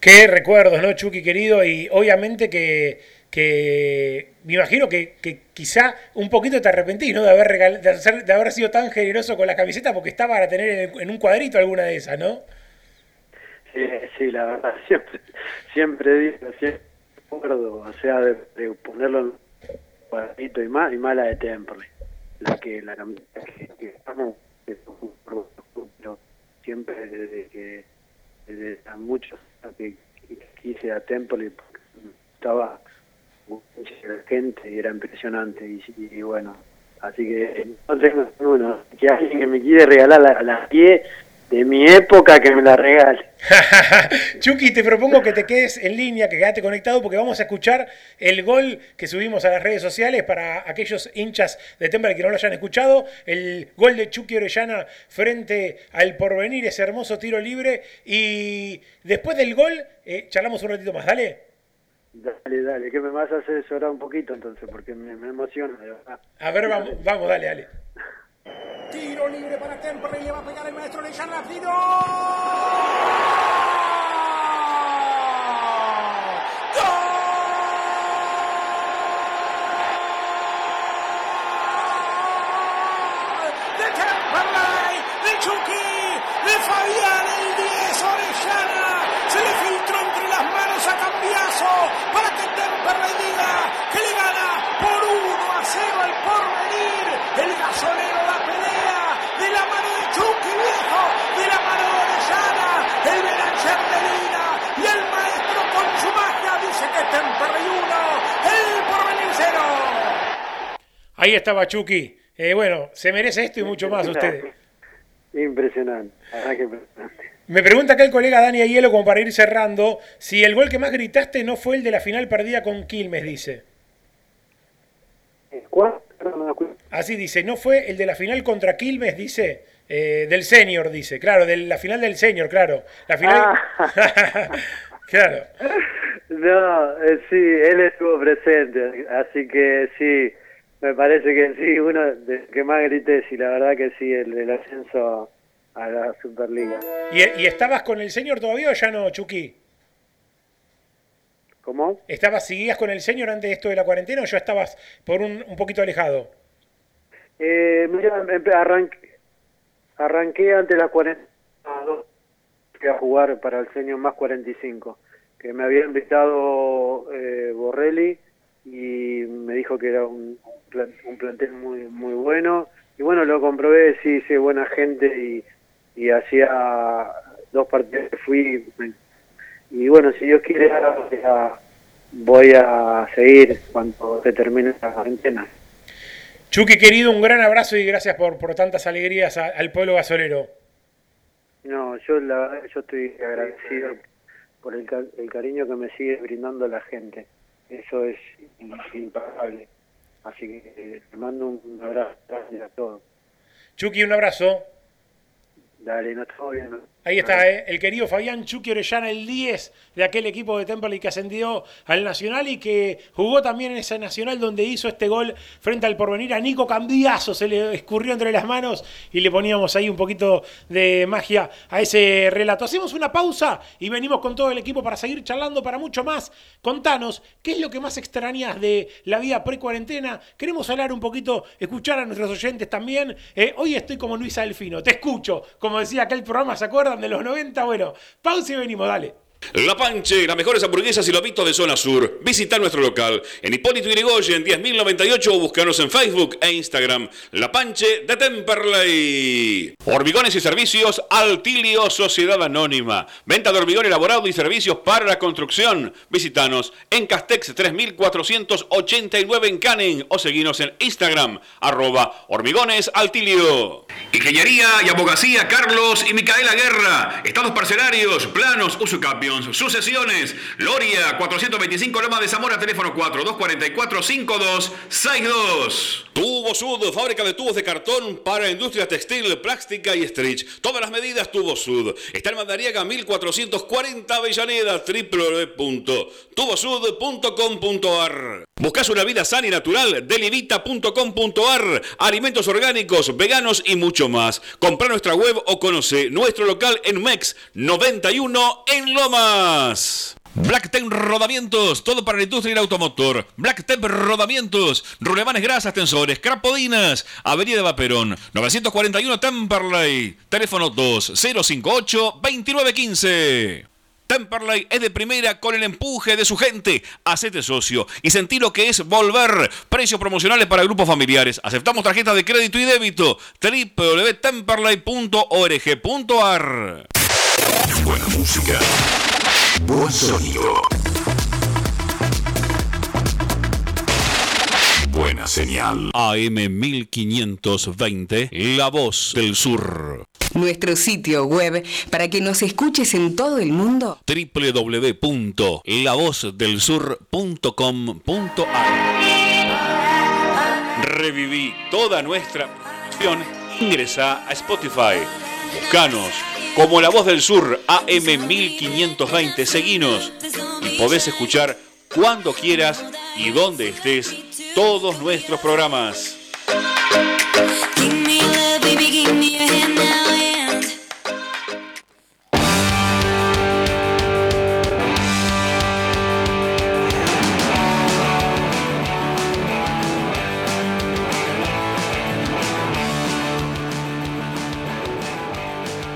Qué recuerdos, ¿no, Chucky querido? Y obviamente que, que me imagino que, que quizá un poquito te arrepentís, ¿no? De haber, regal- de, hacer- de haber sido tan generoso con la camiseta porque estaba para tener en, el- en un cuadrito alguna de esas, ¿no? Sí, sí, la verdad, siempre, siempre digo, siempre recuerdo, o sea, de, de ponerlo en un cuadrito y más, y más la de Temperley, la que, la camiseta que, que estamos, desde que, desde a muchos que, quise a porque estaba mucha gente y era impresionante, y, bueno, así que no tengo ninguno, que alguien que me quiere regalar la, la pie de mi época que me la regale. Chucky, te propongo que te quedes en línea, que quedate conectado, porque vamos a escuchar el gol que subimos a las redes sociales para aquellos hinchas de Temple que no lo hayan escuchado. El gol de Chucky Orellana frente al porvenir, ese hermoso tiro libre. Y después del gol, eh, charlamos un ratito más, dale. Dale, dale, que me vas a hacer llorar un poquito entonces, porque me, me emociona, de verdad. A ver, vamos, vamos, dale, dale. Tiro libre para Temperley, le va a pegar el maestro Orellana, tiro. de Temperley, de Chucky, de Fabián, el 10, Orellana. Se le filtró entre las manos a Cambiazo para que Temperley diga que le gana por 1 a 0 al porvenir. El gasolero la pelea de la mano de Chucky viejo, de la mano de Orellana, el Belanger de Lina y el maestro con su magia dice que Temperley 1, el porvenir 0. Ahí estaba Chucky. Eh, bueno, se merece esto y mucho más usted. Impresionante, la verdad que impresionante. Me pregunta acá el colega Dani Hielo, como para ir cerrando, si el gol que más gritaste no fue el de la final perdida con Quilmes, dice. Así dice, no fue el de la final contra Quilmes, dice, eh, del senior, dice, claro, de la final del senior, claro. La final. Ah. claro. No, eh, sí, él estuvo presente, así que sí, me parece que sí, uno de que más grité, sí, la verdad que sí, el del ascenso a la Superliga. ¿Y, y estabas con el senior todavía o ya no, Chucky? ¿Cómo? ¿Estabas, seguías con el senior antes de esto de la cuarentena o ya estabas por un, un poquito alejado? Eh, mira, arranqué, arranqué ante las 42 a jugar para el senior más 45, que me había invitado eh, Borrelli y me dijo que era un, un plan- un plantel muy muy bueno y bueno lo comprobé sí sí buena gente y, y hacía dos partidos que fui. Y bueno, si Dios quiere, voy a seguir cuando se termine la cuarentena. Chucky, querido, un gran abrazo y gracias por, por tantas alegrías al pueblo gasolero. No, yo la yo estoy agradecido por el, el cariño que me sigue brindando la gente. Eso es impagable. Así que eh, te mando un abrazo a todos. Chucky, un abrazo. Dale, no estoy bien. Ahí está, ¿eh? el querido Fabián Chucky Orellana, el 10 de aquel equipo de Temperley que ascendió al Nacional y que jugó también en ese Nacional donde hizo este gol frente al porvenir a Nico Cambiazo. Se le escurrió entre las manos y le poníamos ahí un poquito de magia a ese relato. Hacemos una pausa y venimos con todo el equipo para seguir charlando para mucho más. Contanos, ¿qué es lo que más extrañas de la vida pre-cuarentena? Queremos hablar un poquito, escuchar a nuestros oyentes también. Eh, hoy estoy como Luisa Delfino, te escucho. Como decía aquel programa, ¿se acuerdan? De los 90. Bueno, pausa y venimos, dale. La Panche, las mejores hamburguesas y lobitos de zona sur. Visita nuestro local en Hipólito Yrigoyen 10.098 o búscanos en Facebook e Instagram. La Panche de Temperley. Hormigones y servicios Altilio Sociedad Anónima. Venta de hormigón elaborado y servicios para la construcción. Visitanos en Castex 3489 en Canning o seguinos en Instagram arroba hormigones Altilio. Ingeniería y abogacía Carlos y Micaela Guerra. Estados parcelarios, planos, uso Sucesiones, Loria, 425 Loma de Zamora, teléfono 4242-5262. Tubo Sud, fábrica de tubos de cartón para industria textil, plástica y stretch. Todas las medidas Tubo Sud. Está en Madariaga 1440 Avellaneda, www.tubosud.com.ar. Buscas una vida sana y natural, delivita.com.ar. Alimentos orgánicos, veganos y mucho más. Compra nuestra web o conoce nuestro local en MEX 91 en Loma. Black Rodamientos, todo para la industria del automotor. Black Rodamientos, rulemanes grasas, tensores, crapodinas. Avenida Vaperón, 941 Temperley. Teléfono 2058-2915. Temperley es de primera con el empuje de su gente. Hacete socio y sentí lo que es volver. Precios promocionales para grupos familiares. Aceptamos tarjetas de crédito y débito. www.temperley.org.ar Buena música. Buen sonido. Buena señal. AM 1520, La Voz del Sur. Nuestro sitio web para que nos escuches en todo el mundo. www.lavozdelsur.com.ar Reviví toda nuestra producción. Ingresa a Spotify. Buscanos como La Voz del Sur, AM 1520. Seguinos y podés escuchar cuando quieras y donde estés todos nuestros programas.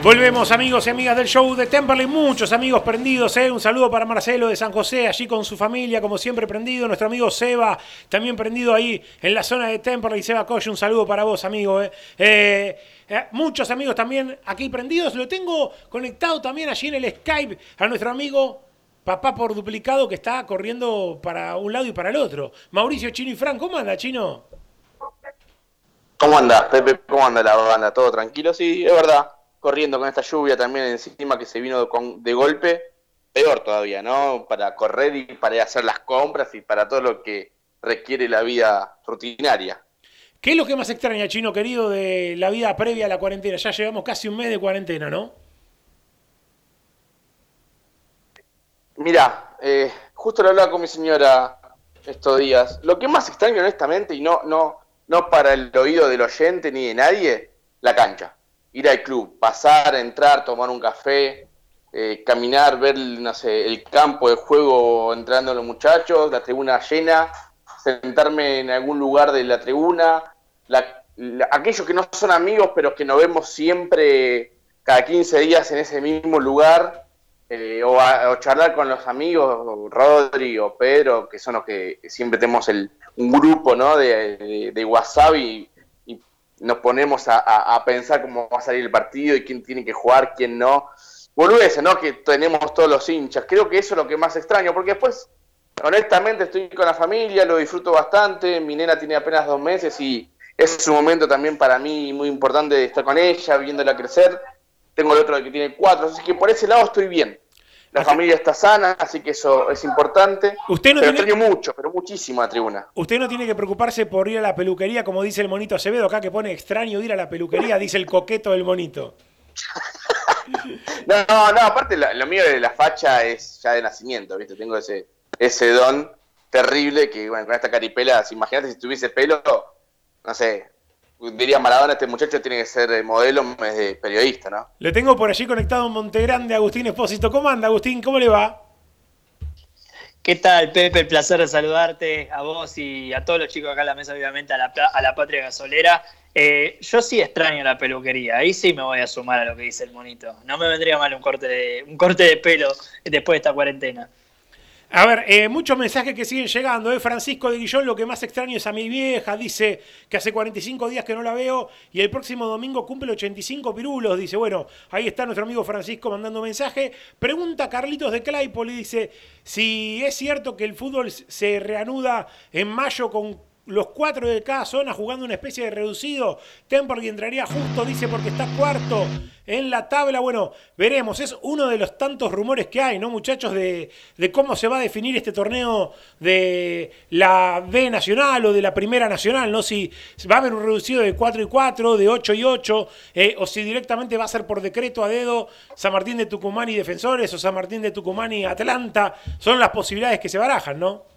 Volvemos amigos y amigas del show de Temperley, muchos amigos prendidos, ¿eh? un saludo para Marcelo de San José, allí con su familia, como siempre prendido, nuestro amigo Seba, también prendido ahí en la zona de Temperley, Seba Coche, un saludo para vos amigo. ¿eh? Eh, muchos amigos también aquí prendidos, lo tengo conectado también allí en el Skype a nuestro amigo Papá por duplicado que está corriendo para un lado y para el otro. Mauricio Chino y Fran, ¿cómo anda Chino? ¿Cómo anda, Pepe? ¿Cómo anda la banda? ¿Todo tranquilo? Sí, es verdad corriendo con esta lluvia también encima que se vino con, de golpe, peor todavía, ¿no? Para correr y para hacer las compras y para todo lo que requiere la vida rutinaria. ¿Qué es lo que más extraña, Chino querido, de la vida previa a la cuarentena? Ya llevamos casi un mes de cuarentena, ¿no? Mira, eh, justo lo hablaba con mi señora estos días. Lo que más extraño, honestamente, y no, no, no para el oído del oyente ni de nadie, la cancha ir al club, pasar, entrar, tomar un café, eh, caminar, ver, no sé, el campo de juego entrando los muchachos, la tribuna llena, sentarme en algún lugar de la tribuna, aquellos que no son amigos pero que nos vemos siempre cada 15 días en ese mismo lugar, eh, o, charlar con los amigos, Rodri o Pedro, que son los que siempre tenemos el, un grupo ¿no? de, de, de WhatsApp y nos ponemos a, pensar cómo va a salir el partido y quién tiene que jugar, quién no. ese, ¿no? Que tenemos todos los hinchas. Creo que eso es lo que más extraño, porque después, honestamente, estoy con la familia, lo disfruto bastante. Mi nena tiene apenas dos meses y es un momento también para mí muy importante de estar con ella, viéndola crecer. Tengo el otro que tiene cuatro, así que por ese lado estoy bien. La familia está sana, así que eso es importante. Usted no pero tiene... extraño mucho, pero muchísimo a tribuna. Usted no tiene que preocuparse por ir a la peluquería, como dice el monito Acevedo, acá que pone extraño ir a la peluquería, dice el coqueto del monito. no, no, no, aparte lo, mío de la facha es ya de nacimiento, ¿viste? Tengo ese, ese don terrible que, bueno, con esta caripela, imagínate si tuviese pelo, no sé, diría Maradona, este muchacho tiene que ser eh, modelo de periodista, ¿no? Le tengo por allí conectado en Montegrande, Agustín Espósito. ¿Cómo anda, Agustín? ¿Cómo le va? ¿Qué tal, Pepe? El placer de saludarte a vos y a todos los chicos acá en la mesa, obviamente, a la, a la patria gasolera. Eh, yo sí extraño la peluquería, ahí sí me voy a sumar a lo que dice el monito. No me vendría mal un corte de, un corte de pelo después de esta cuarentena. A ver, eh, muchos mensajes que siguen llegando. ¿eh? Francisco de Guillón, lo que más extraño es a mi vieja. Dice que hace 45 días que no la veo y el próximo domingo cumple 85 pirulos. Dice, bueno, ahí está nuestro amigo Francisco mandando mensaje. Pregunta Carlitos de Claypole dice si es cierto que el fútbol se reanuda en mayo con los cuatro de cada zona jugando una especie de reducido. Temperley entraría justo, dice, porque está cuarto en la tabla. Bueno, veremos. Es uno de los tantos rumores que hay, ¿no, muchachos? De, cómo se va a definir este torneo de la B Nacional o de la Primera Nacional, ¿no? Si va a haber un reducido de 4 y 4, de 8 y 8, eh, o si directamente va a ser por decreto a dedo San Martín de Tucumán y Defensores o San Martín de Tucumán y Atlanta. Son las posibilidades que se barajan, ¿no?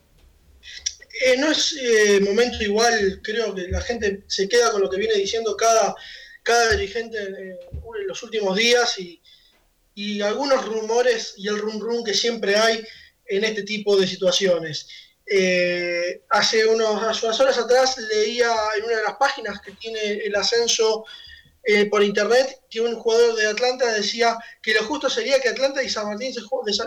Eh, no es eh, momento igual, creo que la gente se queda con lo que viene diciendo cada, cada dirigente en, los últimos días y, algunos rumores y el rum rum que siempre hay en este tipo de situaciones. Eh, hace, unos, unas horas atrás leía en una de las páginas que tiene el ascenso por internet que un jugador de Atlanta decía que lo justo sería que Atlanta y San Martín de,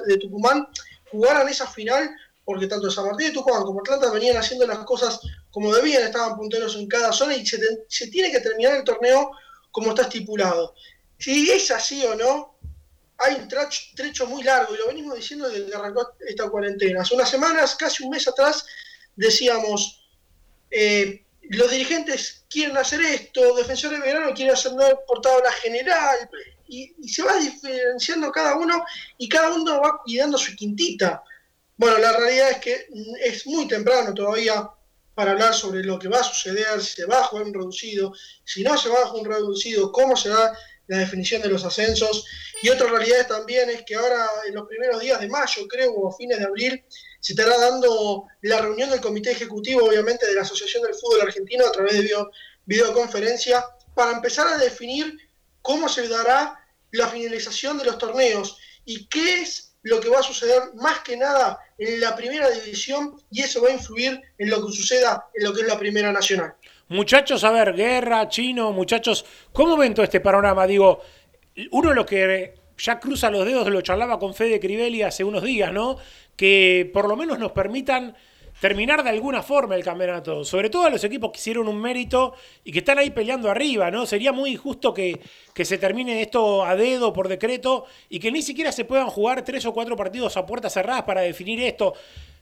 de Tucumán jugaran esa final porque tanto San Martín de Tucumán como Atlanta venían haciendo las cosas como debían, estaban punteros en cada zona y se, tiene que terminar el torneo como está estipulado. Si es así o no, hay un trecho muy largo y lo venimos diciendo desde que arrancó esta cuarentena. Hace unas semanas, casi un mes atrás, decíamos, eh, los dirigentes quieren hacer esto, defensores de verano quieren hacer por tabla general, y, se va diferenciando cada uno y cada uno va cuidando su quintita. Bueno, la realidad es que es muy temprano todavía para hablar sobre lo que va a suceder, si se va a jugar un reducido, si no se va a jugar un reducido, cómo será la definición de los ascensos. Y otra realidad también es que ahora en los primeros días de mayo, creo, o fines de abril, se estará dando la reunión del comité ejecutivo, obviamente, de la Asociación del Fútbol Argentino a través de videoconferencia, para empezar a definir cómo se dará la finalización de los torneos y qué es lo que va a suceder más que nada en la primera división y eso va a influir en lo que suceda en lo que es la primera nacional. Muchachos, a ver, guerra, chino, muchachos, ¿cómo ven todo este panorama? Digo, uno los que ya cruza los dedos, lo charlaba con Fede Crivelli hace unos días, ¿no? Que por lo menos nos permitan terminar de alguna forma el campeonato. Sobre todo a los equipos que hicieron un mérito y que están ahí peleando arriba, ¿no? Sería muy injusto que, que se termine esto a dedo por decreto y que ni siquiera se puedan jugar tres o cuatro partidos a puertas cerradas para definir esto.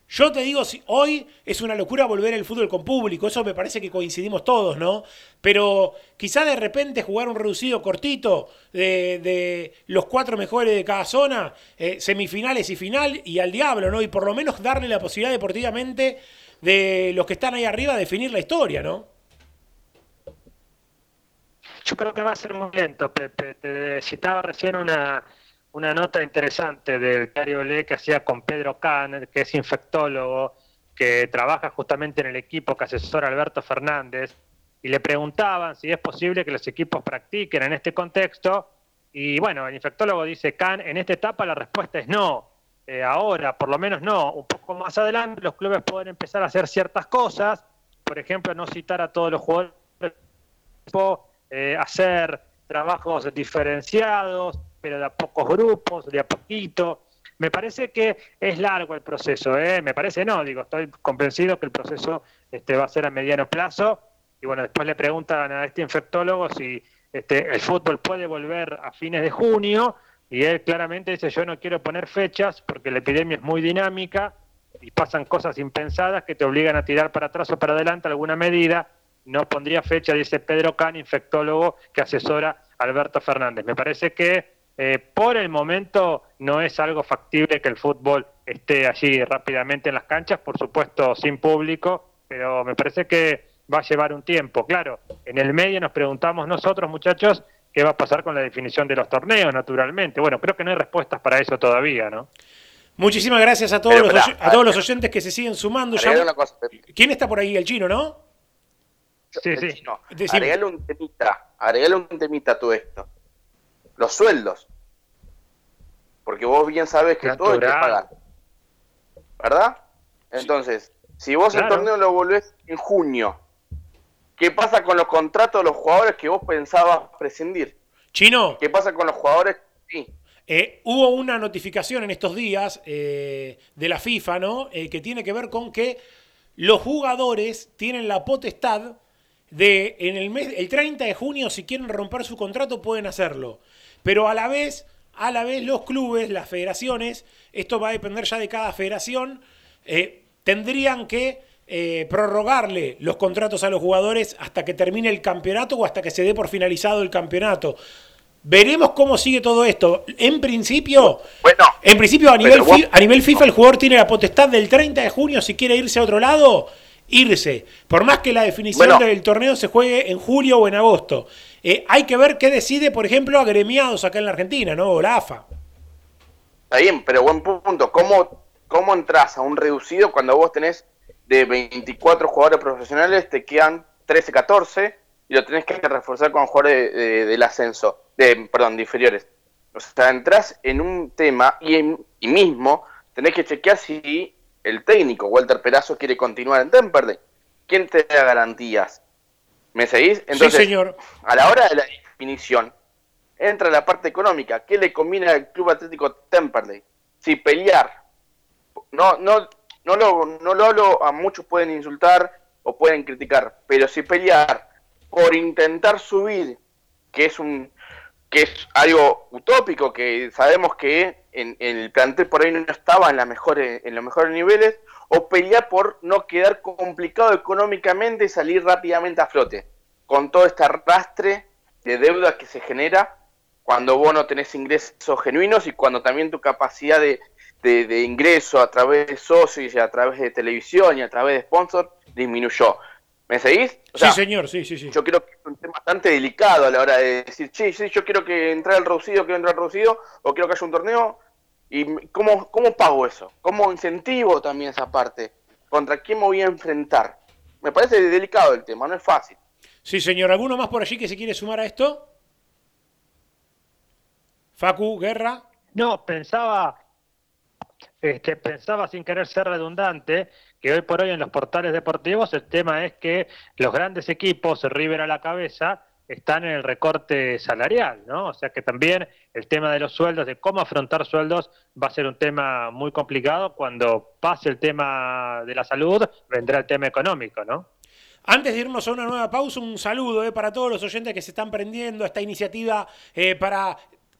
Yo te digo, si hoy es una locura volver el fútbol con público, eso me parece que coincidimos todos, ¿no? Pero quizá de repente jugar un reducido cortito de, los cuatro mejores de cada zona, eh, semifinales y final, y al diablo, ¿no? Y por lo menos darle la posibilidad deportivamente de los que están ahí arriba definir la historia, ¿no? Yo creo que va a ser muy lento, Pepe. Te citaba recién una, una nota interesante del diario Le que hacía con Pedro Kahn, que es infectólogo, que trabaja justamente en el equipo que asesora Alberto Fernández, y le preguntaban si es posible que los equipos practiquen en este contexto. Y bueno, el infectólogo dice, Kahn, en esta etapa la respuesta es no. Eh, ahora, por lo menos no. Un poco más adelante, los clubes pueden empezar a hacer ciertas cosas, por ejemplo, no citar a todos los jugadores, eh, hacer trabajos diferenciados, pero de a pocos grupos, de a poquito. Me parece que es largo el proceso, ¿eh? me parece no, digo, estoy convencido que el proceso este, va a ser a mediano plazo Y bueno, después le preguntan a este infectólogo si este, el fútbol puede volver a fines de junio y él claramente dice yo no quiero poner fechas porque la epidemia es muy dinámica y pasan cosas impensadas que te obligan a tirar para atrás o para adelante alguna medida. No pondría fecha, dice Pedro Can, infectólogo que asesora a Alberto Fernández. Me parece que eh, por el momento no es algo factible que el fútbol esté allí rápidamente en las canchas, por supuesto sin público, pero me parece que va a llevar un tiempo. Claro, en el medio nos preguntamos nosotros, muchachos, qué va a pasar con la definición de los torneos, naturalmente. Bueno, creo que no hay respuestas para eso todavía, ¿no? Muchísimas gracias a todos, los, a todos los oyentes que se siguen sumando. ¿Quién está por ahí? ¿El chino, no? Sí, sí. Agregale un temita, agregale un temita a todo esto. Los sueldos. Porque vos bien sabes que todo hay que pagar. ¿Verdad? Entonces, si vos el torneo lo volvés en junio, ¿qué pasa con los contratos de los jugadores que vos pensabas prescindir? Chino. ¿Qué pasa con los jugadores? Sí. Eh, hubo una notificación en estos días eh, de la FIFA, ¿no? Eh, que tiene que ver con que los jugadores tienen la potestad de, en el mes, el 30 de junio, si quieren romper su contrato, pueden hacerlo. Pero a la vez, a la vez los clubes, las federaciones, esto va a depender ya de cada federación, tendrían que prorrogarle los contratos a los jugadores hasta que termine el campeonato o hasta que se dé por finalizado el campeonato. Veremos cómo sigue todo esto. En principio, bueno, en principio a nivel, a nivel FIFA el jugador tiene la potestad del 30 de junio si quiere irse a otro lado, irse. Por más que la definición del torneo se juegue en julio o en agosto. Eh, hay que ver qué decide, por ejemplo, agremiados acá en la Argentina, ¿no? O la AFA. Está bien, pero buen punto. ¿Cómo, ¿Cómo entras a un reducido cuando vos tenés de 24 jugadores profesionales, te quedan 13, 14 y lo tenés que reforzar con jugadores del ascenso? de, perdón, de inferiores. O sea, entras en un tema y, y mismo tenés que chequear si el técnico Walter Perazo quiere continuar en Temperley. ¿Quién te da garantías? ¿Me seguís? Entonces, sí, señor. a la hora de la definición, entra la parte económica. ¿Qué le conviene al Club Atlético Temperley? Si pelear, no, no, no lo, no lo, a muchos pueden insultar o pueden criticar, pero si pelear por intentar subir, que es un, que es algo utópico, que sabemos que en, el plantel por ahí no estaba en, mejores, en los mejores niveles, o pelear por no quedar complicado económicamente y salir rápidamente a flote, con todo este arrastre de deuda que se genera cuando vos no tenés ingresos genuinos y cuando también tu capacidad de, de ingreso a través de socios y a través de televisión y a través de sponsor disminuyó. ¿Me seguís? sí, señor, sí, sí, sí. Yo creo que es un tema bastante delicado a la hora de decir, sí, sí, yo quiero que entre el reducido, quiero entrar al reducido, o quiero que haya un torneo. ¿Y cómo, cómo pago eso? ¿Cómo incentivo también esa parte? ¿Contra quién me voy a enfrentar? Me parece delicado el tema, no es fácil. Sí, señor. ¿Alguno más por allí que se quiere sumar a esto? Facu, Guerra. No, pensaba, este, pensaba sin querer ser redundante, que hoy por hoy en los portales deportivos el tema es que los grandes equipos, River a la cabeza, están en el recorte salarial, ¿no? O sea que también el tema de los sueldos, de cómo afrontar sueldos, va a ser un tema muy complicado. Cuando pase el tema de la salud, vendrá el tema económico, ¿no? Antes de irnos a una nueva pausa, un saludo eh, para todos los oyentes que se están prendiendo a esta iniciativa eh, para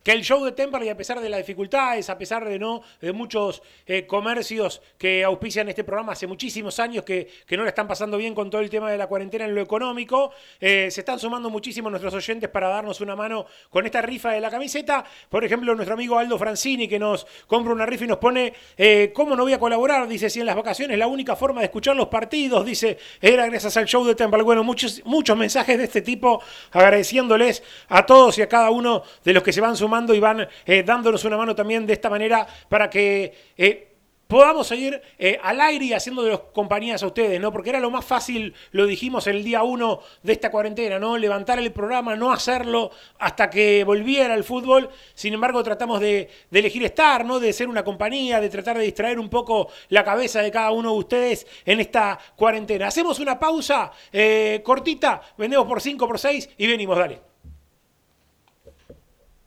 que el show de Temperley, a pesar de las dificultades, a pesar de no de muchos eh, comercios que auspician este programa hace muchísimos años que, que, no le están pasando bien con todo el tema de la cuarentena en lo económico, eh, se están sumando muchísimo nuestros oyentes para darnos una mano con esta rifa de la camiseta. Por ejemplo, nuestro amigo Aldo Francini que nos compra una rifa y nos pone, eh, ¿cómo no voy a colaborar? Dice, si en las vacaciones la única forma de escuchar los partidos, dice, era gracias al show de Temperley. Bueno, muchos, muchos mensajes de este tipo agradeciéndoles a todos y a cada uno de los que se van sumando y van eh, dándonos una mano también de esta manera para que eh, podamos seguir eh, al aire haciendo de los compañías a ustedes, ¿no? Porque era lo más fácil, lo dijimos el día uno de esta cuarentena, ¿no? Levantar el programa, no hacerlo hasta que volviera el fútbol. Sin embargo, tratamos de, elegir estar, ¿no? De ser una compañía, de tratar de distraer un poco la cabeza de cada uno de ustedes en esta cuarentena. Hacemos una pausa cortita, vendemos por 5, por 6 y venimos, dale. Los cabos no entran.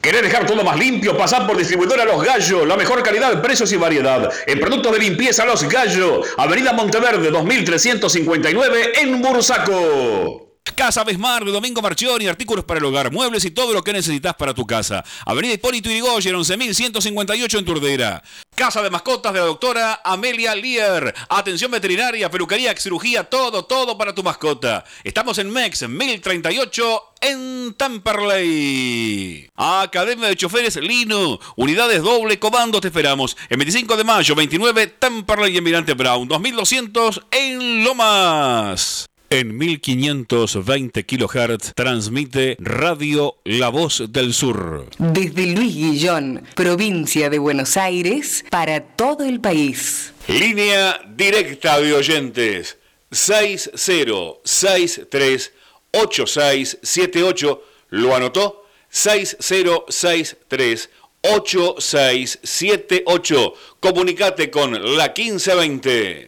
¿Querés dejar todo más limpio? Pasar por distribuidora Los Gallos. La mejor calidad, precios y variedad. En productos de limpieza Los Gallos. Avenida Monteverde 2359 en Bursaco. Casa Besmar Domingo Marchioni, artículos para el hogar, muebles y todo lo que necesitas para tu casa. Avenida Hipólito Yrigoyen, 11158 en Turdera. Casa de mascotas de la doctora Amelia Lier. Atención veterinaria, peluquería, cirugía, todo, todo para tu mascota. Estamos en MEX 1038 en Tamperley. Academia de Choferes Lino. Unidades doble comando te esperamos. El 25 de mayo, 29 Tamperley y Emirante Brown. 2200 en Lomas. En 1520 kHz transmite Radio La Voz del Sur. Desde Luis Guillón, provincia de Buenos Aires, para todo el país. Línea directa de oyentes 60638678. ¿Lo anotó? 60638678. Comunicate con la 1520.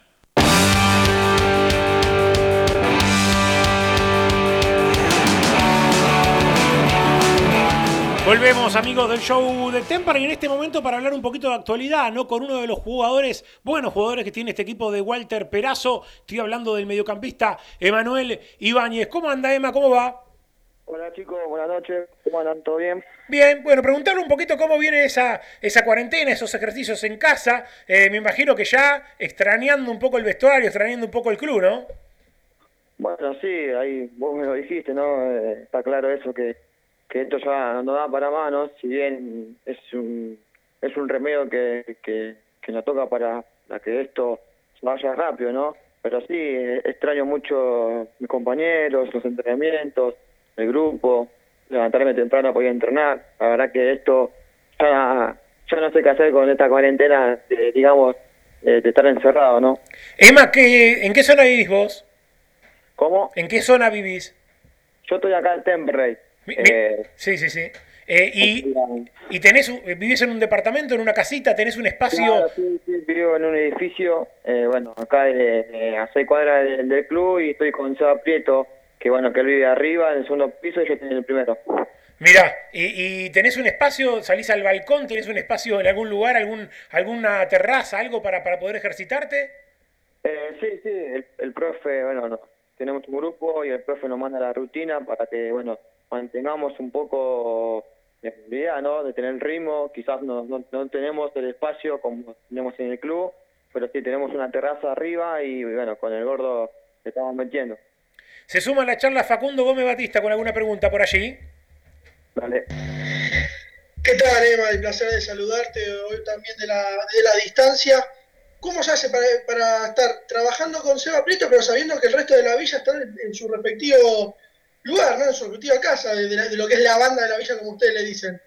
Volvemos amigos del show de Tempar y en este momento para hablar un poquito de actualidad, ¿no? Con uno de los jugadores, buenos jugadores que tiene este equipo de Walter Perazo. Estoy hablando del mediocampista Emanuel Ibáñez. ¿Cómo anda Emma? ¿Cómo va? Hola chicos, buenas noches. ¿Cómo andan? ¿Todo bien? Bien, bueno, preguntarle un poquito cómo viene esa, esa cuarentena, esos ejercicios en casa. Eh, me imagino que ya extrañando un poco el vestuario, extrañando un poco el club, ¿no? Bueno, sí, ahí vos me lo dijiste, ¿no? Eh, está claro eso que que esto ya no da para manos, si bien es un, es un remedio que, que, nos toca para, que esto vaya rápido, ¿no? Pero sí, extraño mucho mis compañeros, los entrenamientos, el grupo, levantarme temprano para ir a entrenar. La verdad que esto ya, ya no sé qué hacer con esta cuarentena, digamos, de estar encerrado, ¿no? Emma, ¿qué, ¿en qué zona vivís vos? ¿Cómo? ¿En qué zona vivís? Yo estoy acá en Temperley. Eh, sí, sí, sí. Eh, y, y tenés, vivís en un departamento, en una casita, tenés un espacio. Claro, sí, sí, vivo en un edificio, eh, bueno, acá a seis cuadras del, club y estoy con Seba Prieto, que bueno, que él vive arriba, en el segundo piso y yo estoy en el primero. Mirá, y, y, tenés un espacio, salís al balcón, tenés un espacio en algún lugar, algún alguna terraza, algo para, para poder ejercitarte. sí, sí, el, el profe, bueno, no, tenemos un grupo y el profe nos manda la rutina para que, bueno, mantengamos un poco la actividad, ¿no? De tener el ritmo, quizás no, no, tenemos el espacio como tenemos en el club, pero sí tenemos una terraza arriba y bueno, con el gordo le estamos metiendo. Se suma a la charla Facundo Gómez Batista con alguna pregunta por allí. Vale. ¿Qué tal, Emma? El placer de saludarte hoy también de la, de la distancia. ¿Cómo se hace para, para estar trabajando con Seba Prieto, pero sabiendo que el resto de la villa está en su respectivo lugar, ¿no? En su respectiva casa, de, lo que es la banda de la villa, como ustedes le dicen.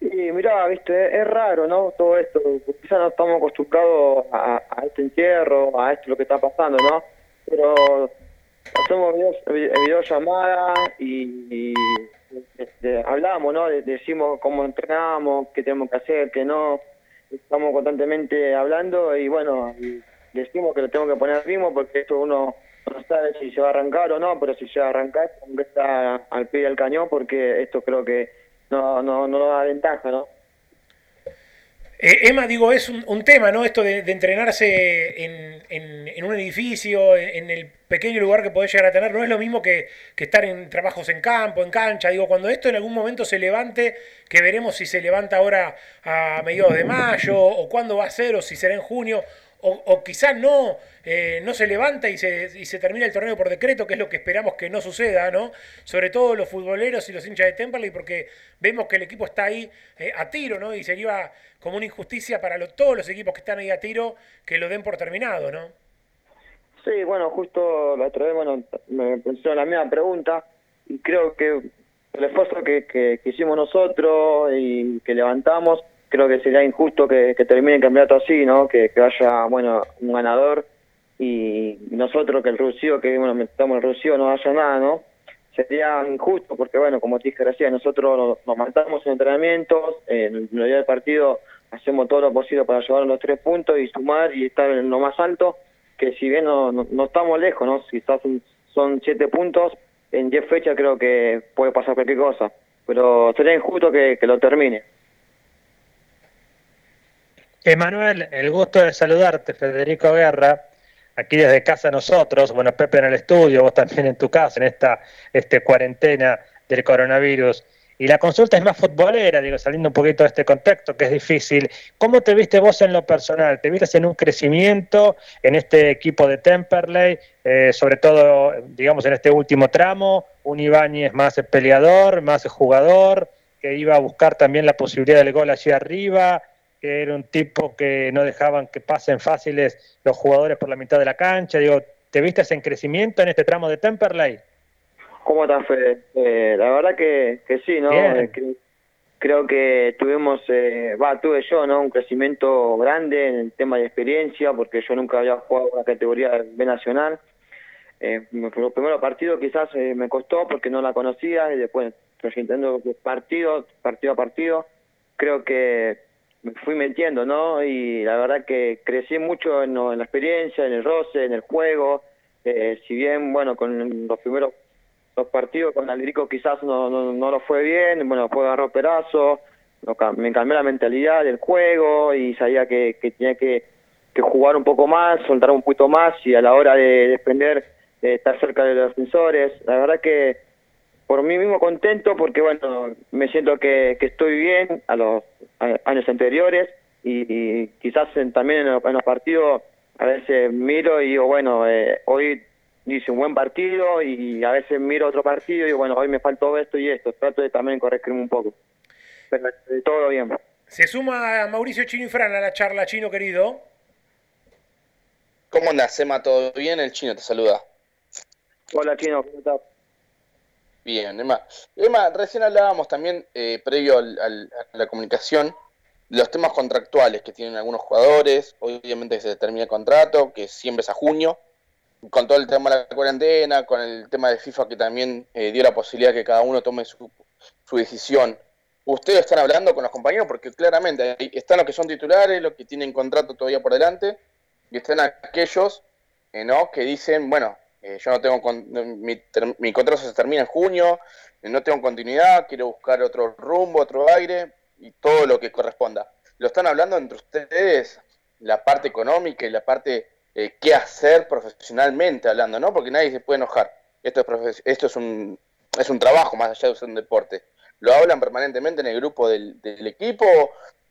Sí, mirá, viste, es raro, ¿no? Todo esto, quizás no estamos acostumbrados a, este entierro, a esto lo que está pasando, ¿no? Pero hacemos videollamadas y, y este, hablamos, ¿no? decimos cómo entrenamos, qué tenemos que hacer, qué no. Estamos constantemente hablando y bueno, decimos que lo tengo que poner ritmo porque esto uno no sabe si se va a arrancar o no, pero si se va a arrancar, está al pie del cañón, porque esto creo que no, no, no da ventaja, ¿no? Eh, Emma, digo, es un, tema, ¿no? Esto de, entrenarse en, en- en un edificio, en, en el pequeño lugar que podés llegar a tener, no es lo mismo que, que estar en trabajos en campo, en cancha. Digo, cuando esto en algún momento se levante, que veremos si se levanta ahora a mediados de mayo, o cuándo va a ser, o si será en junio, o, o quizás no, eh, no se levanta y se, y se termina el torneo por decreto, que es lo que esperamos que no suceda, ¿no? Sobre todo los futboleros y los hinchas de Temperley, porque vemos que el equipo está ahí eh, a tiro, ¿no? Y sería como una injusticia para todos los equipos que están ahí a tiro que lo den por terminado, ¿no? Sí, bueno, justo la otra vez, me pusieron la misma pregunta y creo que el esfuerzo que, que hicimos nosotros y que levantamos, creo que sería injusto que, termine el campeonato así, ¿no? Que, haya, bueno, un ganador y nosotros que el Rocío, que bueno, estamos el Rocío, no haya nada, ¿no? Sería injusto porque, bueno, como te dije recién, nosotros nos, matamos en entrenamientos, en el día del partido hacemos todo lo posible para llevar los tres puntos y sumar y estar en lo más alto, que si bien no, no, no estamos lejos, ¿no? Quizás son, son siete puntos, en diez fechas creo que puede pasar cualquier cosa, pero sería injusto que lo termine. Emanuel, el gusto de saludarte, Federico Guerra, aquí desde casa nosotros, bueno, Pepe en el estudio, vos también en tu casa, en esta este, cuarentena del coronavirus. Y la consulta es más futbolera, digo, saliendo un poquito de este contexto que es difícil. ¿Cómo te viste vos en lo personal? ¿Te viste en un crecimiento en este equipo de Temperley, eh, sobre todo, digamos, en este último tramo? Un Ibáñez más peleador, más jugador, que iba a buscar también la posibilidad del gol allí arriba, que era un tipo que no dejaban que pasen fáciles los jugadores por la mitad de la cancha. Digo, ¿te viste en crecimiento en este tramo de Temperley? ¿Cómo estás, Fede? Eh, la verdad que, que sí, ¿no? Eh, cre- creo que tuvimos, eh, va, tuve yo, ¿no? Un crecimiento grande en el tema de experiencia, porque yo nunca había jugado una categoría B nacional. Eh, los primeros partidos quizás eh, me costó porque no la conocía y después proyectando partido, partido a partido, creo que me fui metiendo, ¿no? Y la verdad que crecí mucho en, la experiencia, en el roce, en el juego. Eh, si bien, bueno, con los primeros los partidos con Aldrico quizás no, no, no lo fue bien, bueno, después agarró pedazo, me cambié la mentalidad del juego y sabía que, que tenía que, jugar un poco más, soltar un poquito más y a la hora de defender, estar cerca de los defensores. La verdad que por mí mismo contento porque, bueno, me siento que, que estoy bien a los a- años anteriores y, y quizás en- también en los, en los partidos a veces miro y digo, bueno, eh, hoy hice un buen partido y a veces miro otro partido y digo, bueno, hoy me faltó esto y esto. Trato de también corregirme un poco. Pero eh, todo bien. Se suma Mauricio Chino y Fran a la charla, Chino querido. ¿Cómo andas, Emma? ¿Todo bien? El chino te saluda. Hola, Chino, ¿cómo estás? Bien, Emma. Emma, recién hablábamos también, eh, previo al- a la comunicación, los temas contractuales que tienen algunos jugadores. Obviamente se termina el contrato, que siempre es a junio. Con todo el tema de la cuarentena, con el tema de FIFA que también eh, dio la posibilidad de que cada uno tome su, su decisión. Ustedes están hablando con los compañeros porque claramente ahí están los que son titulares, los que tienen contrato todavía por delante, y están aquellos eh, ¿no? que dicen, bueno, eh, yo no tengo con- mi, mi contrato se termina en junio, no tengo continuidad, quiero buscar otro rumbo, otro aire y todo lo que corresponda. Lo están hablando entre ustedes, la parte económica y la parte eh, qué hacer profesionalmente hablando, ¿no? Porque nadie se puede enojar. Esto es, esto es un es un trabajo más allá de ser un deporte. ¿Lo hablan permanentemente en el grupo del, del equipo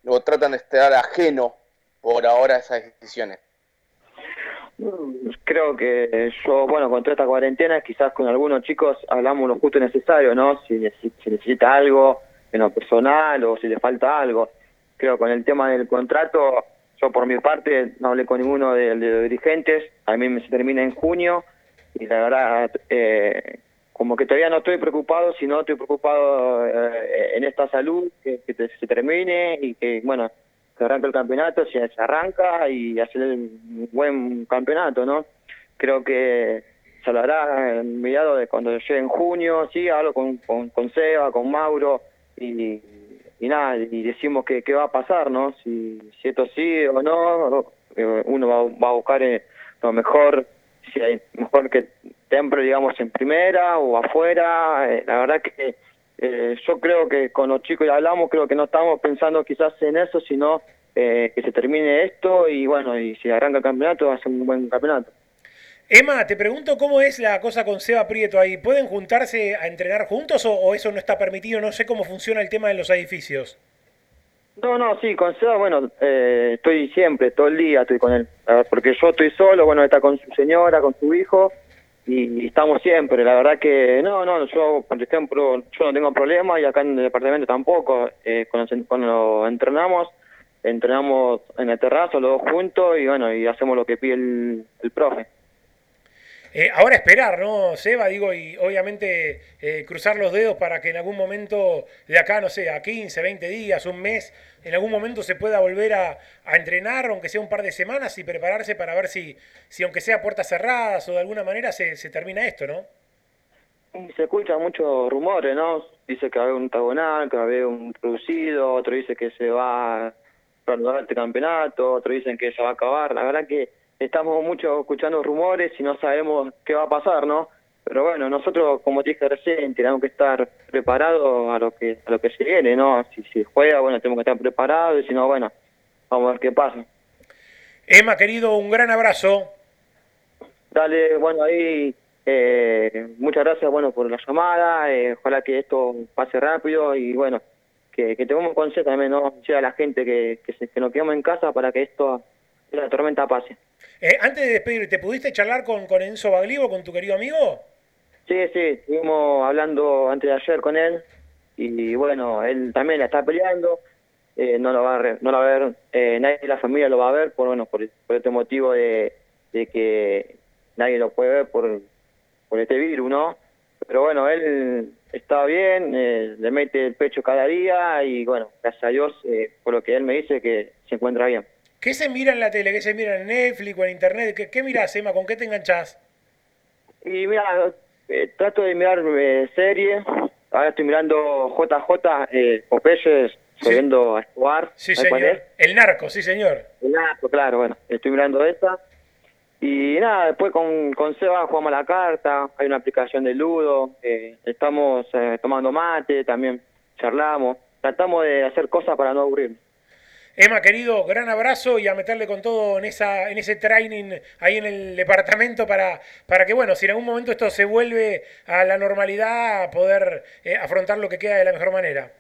o tratan de estar ajeno por ahora a esas decisiones? Mm, Creo que yo, bueno, con toda esta cuarentena, quizás con algunos chicos hablamos lo justo y necesario, ¿no? Si, si necesita algo en lo personal o si le falta algo. Creo con el tema del contrato, yo por mi parte no hablé con ninguno de, los dirigentes, a mí me se termina en junio y la verdad, eh, como que todavía no estoy preocupado, sino estoy preocupado eh, en esta salud, que, que se termine y que, bueno, que arranque el campeonato, se, se arranca y hacer un buen campeonato, ¿no? Creo que se hablará en mediados de cuando llegue en junio, sí, hablo con, con, con Seba, con Mauro y, nada, y decimos que qué va a pasar, ¿no? Si, si esto sí o no, eh, uno va, va a buscar eh, lo mejor, si hay mejor que Templo, digamos, en primera o afuera, eh, la verdad que eh, yo creo que con los chicos ya hablamos, creo que no estamos pensando quizás en eso, sino eh, que se termine esto y bueno, y si arranca el campeonato va a ser un buen campeonato. Emma, te pregunto cómo es la cosa con Seba Prieto ahí. ¿Pueden juntarse a entrenar juntos o, o eso no está permitido? No sé cómo funciona el tema de los edificios. No, no, sí, con Seba, bueno, eh, estoy siempre, todo el día estoy con él, porque yo estoy solo, bueno, está con su señora, con su hijo, y, estamos siempre, la verdad que, no, no, yo, por ejemplo, yo no tengo problema, y acá en el departamento tampoco, eh, cuando, cuando entrenamos, entrenamos en el terrazo los dos juntos, y bueno, y hacemos lo que pide el, el profe. Eh, ahora esperar, ¿no, Seba? Digo, y obviamente eh, cruzar los dedos para que en algún momento, de acá, no sé, a 15, 20 días, un mes, en algún momento se pueda volver a, entrenar, aunque sea un par de semanas, y prepararse para ver si, si aunque sea puertas cerradas o de alguna manera, se, se termina esto, ¿no? Se escuchan muchos rumores, ¿no? Dice que va un tagonal, que va un reducido, otro dice que se va a este campeonato, otro dicen que se va a acabar. La verdad que estamos mucho escuchando rumores y no sabemos qué va a pasar, ¿no? Pero bueno, nosotros, como te dije recién, tenemos que estar preparados a lo que a lo que se viene, ¿no? Si se juega, bueno, tenemos que estar preparados y si no, bueno, vamos a ver qué pasa. Emma, querido, un gran abrazo. Dale, bueno, ahí eh, muchas gracias, bueno, por la llamada, eh, ojalá que esto pase rápido y bueno, que, que tengamos consejo también, ¿no? Sea a la gente que, que, se, que nos quedemos en casa para que esto, la tormenta pase. Eh, antes de despedirte, ¿pudiste charlar con, con Enzo Baglivo, con tu querido amigo? Sí, sí, estuvimos hablando antes de ayer con él y bueno, él también la está peleando, eh, no lo va a, re- no lo va a ver, eh, nadie de la familia lo va a ver, por bueno, por, por este motivo de, de que nadie lo puede ver por, por este virus, ¿no? Pero bueno, él está bien, eh, le mete el pecho cada día y bueno, gracias a Dios, eh, por lo que él me dice, que se encuentra bien. ¿Qué se mira en la tele? ¿Qué se mira en Netflix o en Internet? ¿Qué, qué mirás, Emma? ¿Con qué te enganchás? Y mira, eh, trato de mirar eh, series. Ahora estoy mirando JJ, eh, Popeyes, subiendo a Escobar. Sí, ¿sabes cuál señor. es? El narco, sí, señor. El narco, claro, bueno, estoy mirando esa. Y nada, después con, con Seba jugamos a la carta, hay una aplicación de Ludo, eh, estamos eh, tomando mate, también charlamos. Tratamos de hacer cosas para no aburrirnos. Emma, querido, gran abrazo y a meterle con todo en esa en ese training ahí en el departamento para, para que, bueno, si en algún momento esto se vuelve a la normalidad, poder eh, afrontar lo que queda de la mejor manera.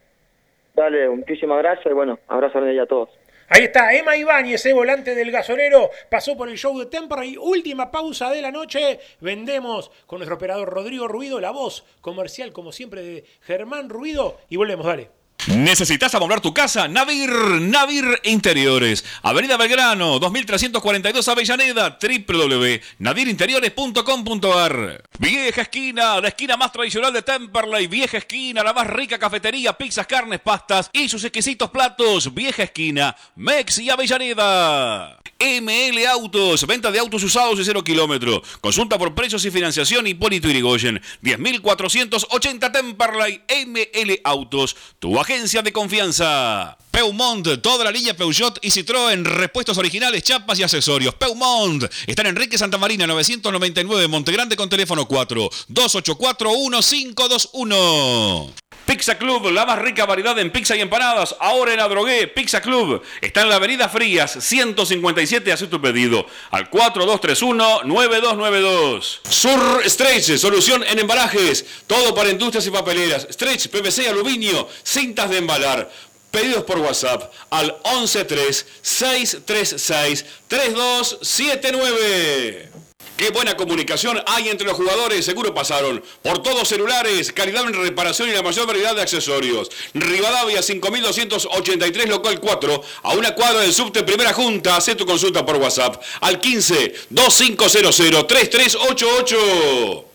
Dale, muchísimas gracias y bueno, abrazo a ella a todos. Ahí está, Emma Ibáñez, eh, volante del gasolero, pasó por el show de Temperley. Última pausa de la noche. Vendemos con nuestro operador Rodrigo Ruido, la voz comercial, como siempre, de Germán Ruido. Y volvemos, dale. ¿Necesitas amoblar tu casa? Navir, Navir Interiores. Avenida Belgrano, 2342 Avellaneda, www.navirinteriores.com.ar. Vieja esquina, la esquina más tradicional de Temperley. Vieja esquina, la más rica cafetería, pizzas, carnes, pastas y sus exquisitos platos. Vieja esquina, Mex y Avellaneda. ML Autos, venta de autos usados y cero kilómetro. Consulta por precios y financiación Hipólito Irigoyen. 10.480 Temperley ML Autos, tu de confianza. Peumont, toda la línea Peugeot y Citroën, repuestos originales, chapas y accesorios. Peumont, está en Enrique Santa Marina, 999, Montegrande con teléfono 4 284 1521. Pizza Club, la más rica variedad en pizza y empanadas. Ahora en Adrogué, Pizza Club. Está en la avenida Frías, 157. Haz tu pedido al 4231-9292. Sur Stretch, solución en embalajes. Todo para industrias y papeleras. Stretch, PVC, aluminio, cintas de embalar. Pedidos por WhatsApp al 113-636-3279. Qué buena comunicación hay entre los jugadores, seguro pasaron por todos celulares, calidad en reparación y la mayor variedad de accesorios. Rivadavia 5283 local 4, a una cuadra del subte Primera Junta, haz tu consulta por WhatsApp al 15 2500 3388.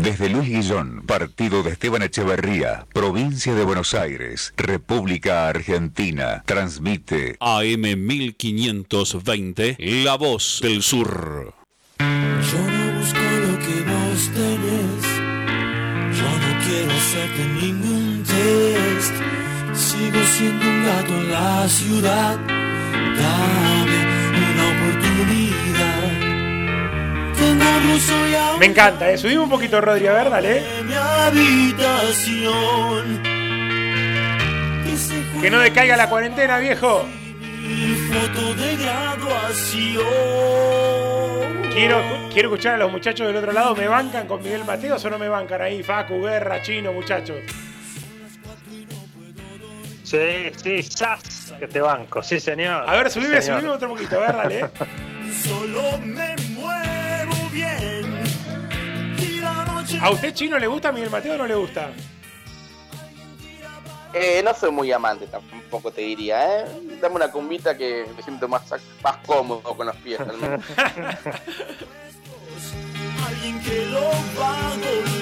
Desde Luis Guillón, partido de Esteban Echeverría, provincia de Buenos Aires, República Argentina, transmite AM 1520, La Voz del Sur. Sigo siendo un gato en la ciudad. Dame una oportunidad. Tengo Me encanta, ¿eh? Subimos un poquito, Rodri, a ver, dale. mi habitación. Que no decaiga la cuarentena, viejo. Foto de graduación. Quiero, quiero escuchar a los muchachos del otro lado. ¿Me bancan con Miguel Mateos o no me bancan ahí? Facu, Guerra, Chino, muchachos. Sí, sí, sas, que te banco, sí señor. A ver, subime, Sí, subime otro poquito, a ver, dale. Solo me muevo bien. Y la noche ¿A usted, Chino, le gusta Miguel Mateo o no le gusta? Eh, no soy muy amante tampoco te diría, ¿eh? Dame una cumbita que me siento más, más cómodo con los pies. al menos. alguien que lo va a.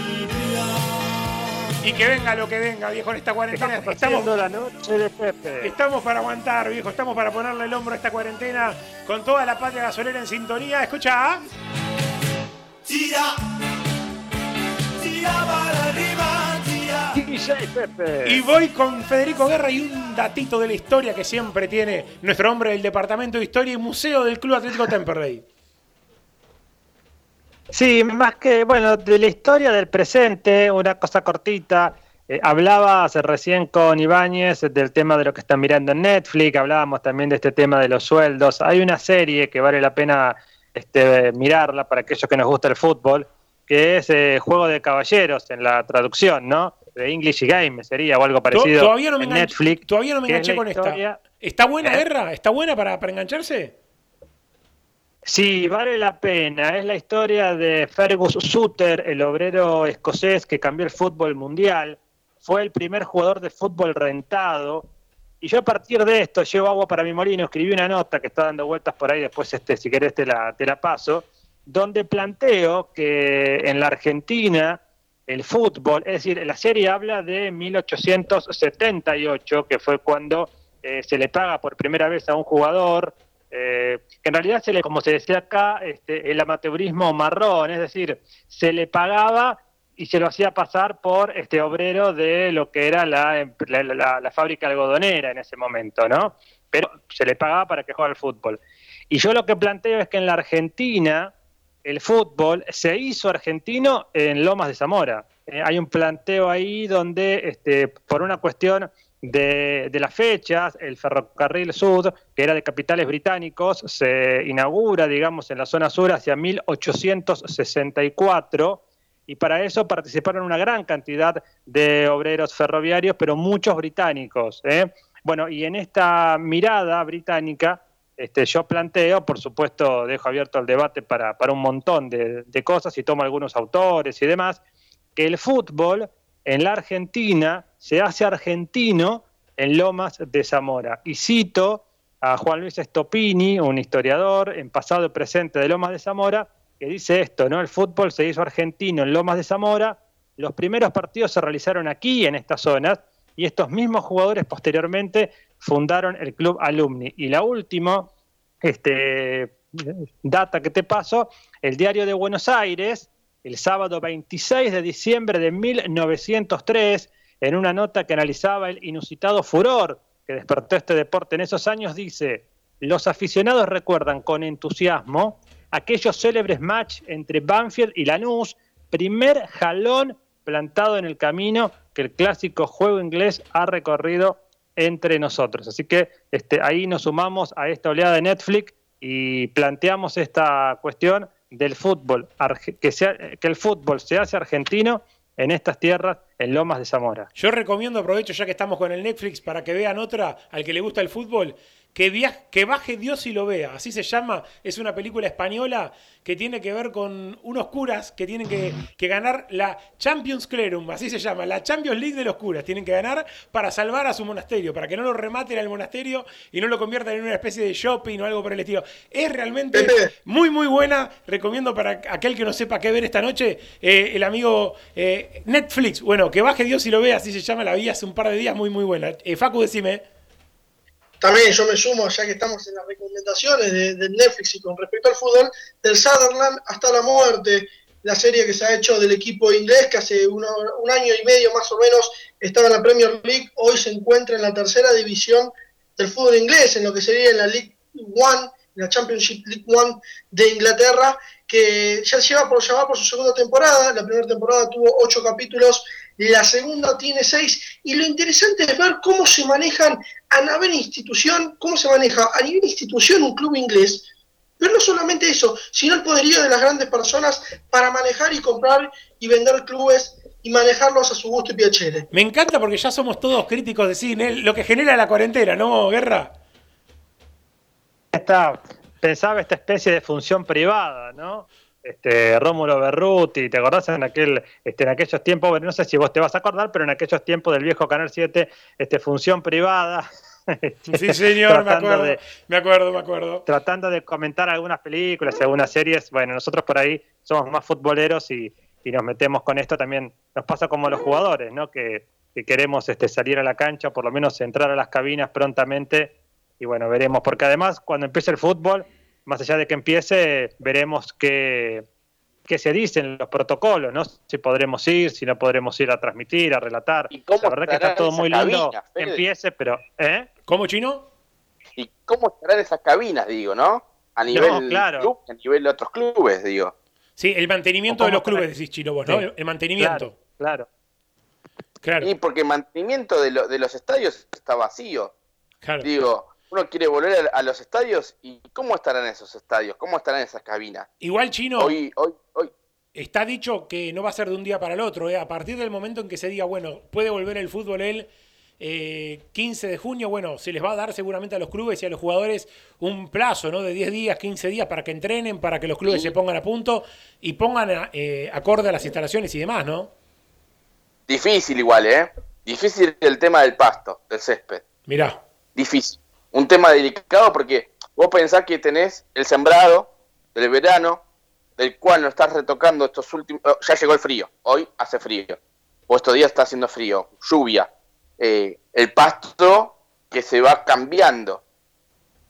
Y que venga lo que venga, viejo, en esta cuarentena. Estamos, Haciendo la noche de Pepe. estamos para aguantar, viejo. Estamos para ponerle el hombro a esta cuarentena con toda la patria gasolera en sintonía. Escucha. ¿ah? Tira, tira para arriba, tira. DJ Pepe. Y voy con Federico Guerra y un datito de la historia que siempre tiene nuestro hombre del Departamento de Historia y Museo del Club Atlético Temperley. Sí, más que, bueno, de la historia del presente, una cosa cortita. Eh, hablabas recién con Ibáñez del tema de lo que están mirando en Netflix, hablábamos también de este tema de los sueldos. Hay una serie que vale la pena este, mirarla para aquellos que nos gusta el fútbol, que es eh, Juego de Caballeros en la traducción, ¿no? De English Game sería o algo parecido Todavía no me en Netflix. todavía no me enganché con esta. historia- ¿Está buena, ¿Eh? Guerra? ¿Está buena para, para engancharse? Sí, vale la pena. Es la historia de Fergus Suter, el obrero escocés que cambió el fútbol mundial. Fue el primer jugador de fútbol rentado. Y yo a partir de esto, llevo agua para mi molino, escribí una nota que está dando vueltas por ahí, después este, si querés te la, te la paso, donde planteo que en la Argentina el fútbol, es decir, la serie habla de 1878, que fue cuando eh, se le paga por primera vez a un jugador, eh, que en realidad se le, como se decía acá, este, el amateurismo marrón, es decir, se le pagaba y se lo hacía pasar por este obrero de lo que era la, la, fábrica algodonera en ese momento, ¿no? Pero se le pagaba para que juegue al fútbol. Y yo lo que planteo es que en la Argentina el fútbol se hizo argentino en Lomas de Zamora. Eh, hay un planteo ahí donde, este, por una cuestión de, las fechas, el ferrocarril sur, que era de capitales británicos, se inaugura, digamos, en la zona sur hacia 1864 y para eso participaron una gran cantidad de obreros ferroviarios, pero muchos británicos. ¿eh? Bueno, y en esta mirada británica, este, yo planteo, por supuesto, dejo abierto el debate para, para un montón de cosas y tomo algunos autores y demás, que el fútbol en la Argentina se hace argentino en Lomas de Zamora. Y cito a Juan Luis Stopini, un historiador en pasado y presente de Lomas de Zamora, que dice esto, ¿no? El fútbol se hizo argentino en Lomas de Zamora, los primeros partidos se realizaron aquí, en estas zonas, y estos mismos jugadores posteriormente fundaron el club Alumni. Y la última, este, data que te paso, el diario de Buenos Aires, el sábado 26 de diciembre de 1903, en una nota que analizaba el inusitado furor que despertó este deporte en esos años, dice, los aficionados recuerdan con entusiasmo aquellos célebres match entre Banfield y Lanús, primer jalón plantado en el camino que el clásico juego inglés ha recorrido entre nosotros. Así que este, ahí nos sumamos a esta oleada de Netflix y planteamos esta cuestión del fútbol, que, sea, que el fútbol se hace argentino en estas tierras, en Lomas de Zamora. Yo recomiendo, aprovecho ya que estamos con el Netflix, para que vean otra, al que le gusta el fútbol, que, que baje Dios y lo vea. Así se llama, es una película española que tiene que ver con unos curas que tienen que, que ganar la Champions Clerum, así se llama, la Champions League de los curas. Tienen que ganar para salvar a su monasterio, para que no lo rematen al monasterio y no lo conviertan en una especie de shopping o algo por el estilo. Es realmente muy, muy buena. Recomiendo para aquel que no sepa qué ver esta noche, eh, el amigo eh, Netflix. Bueno, que baje Dios y lo vea, así se llama, la vi hace un par de días, muy, muy buena. Eh, Facu, decime. También yo me sumo, ya que estamos en las recomendaciones de, Netflix y con respecto al fútbol, del Sutherland hasta la muerte, la serie que se ha hecho del equipo inglés, que hace uno- un año y medio más o menos estaba en la Premier League, hoy se encuentra en la tercera división del fútbol inglés, en lo que sería la League One, la Championship League One de Inglaterra, que ya lleva por, ya va por su segunda temporada. La primera temporada tuvo ocho capítulos, la segunda tiene seis. Y lo interesante es ver cómo se manejan a nivel institución, cómo se maneja a nivel institución un club inglés. Pero no solamente eso, sino el poderío de las grandes personas para manejar y comprar y vender clubes y manejarlos a su gusto y piacere. Me encanta porque ya somos todos críticos de cine, lo que genera la cuarentena, ¿no, Guerra? Esta, pensaba esta especie de función privada, ¿no? Este, Rómulo Berruti, ¿te acordás en aquel, este, en aquellos tiempos, no sé si vos te vas a acordar, pero en aquellos tiempos del viejo Canal 7, este, función privada. Sí, señor, me acuerdo, me acuerdo, me acuerdo. Tratando de comentar algunas películas y algunas series. Bueno, nosotros por ahí somos más futboleros y, y nos metemos con esto también. Nos pasa como los jugadores, ¿no? Que, que queremos este, salir a la cancha, por lo menos entrar a las cabinas prontamente. Y bueno, veremos, porque además cuando empiece el fútbol, más allá de que empiece, veremos qué, qué se dicen los protocolos, ¿no? Si podremos ir, si no podremos ir a transmitir, a relatar. la verdad que está todo muy lindo, cabina, empiece, pero... ¿eh? ¿Cómo, Chino? ¿Y cómo estarán esas cabinas, digo, no? A nivel claro. club, a nivel de otros clubes, digo. Sí, el mantenimiento ¿O de los cómo clubes, decís Chino vos, ¿no? Sí. El, mantenimiento. Claro. Claro. Y porque el mantenimiento de, lo- de los estadios está vacío. Digo, uno quiere volver a, a los estadios y ¿cómo estarán esos estadios? ¿Cómo estarán esas cabinas? Igual, Chino, Hoy, hoy, hoy. está dicho que no va a ser de un día para el otro. ¿eh? A partir del momento en que se diga, bueno, puede volver el fútbol el eh, 15 de junio, bueno, se les va a dar seguramente a los clubes y a los jugadores un plazo, ¿no? De 10 días, 15 días para que entrenen, para que los clubes se pongan a punto y pongan eh, acorde a las instalaciones y demás, ¿no? Difícil igual, ¿eh? Difícil el tema del pasto, del césped. Mirá. Difícil. Un tema delicado porque vos pensás que tenés el sembrado del verano, del cual no estás retocando estos últimos... oh, Ya llegó el frío, hoy hace frío. O estos días está haciendo frío, lluvia. Eh, el pasto que se va cambiando.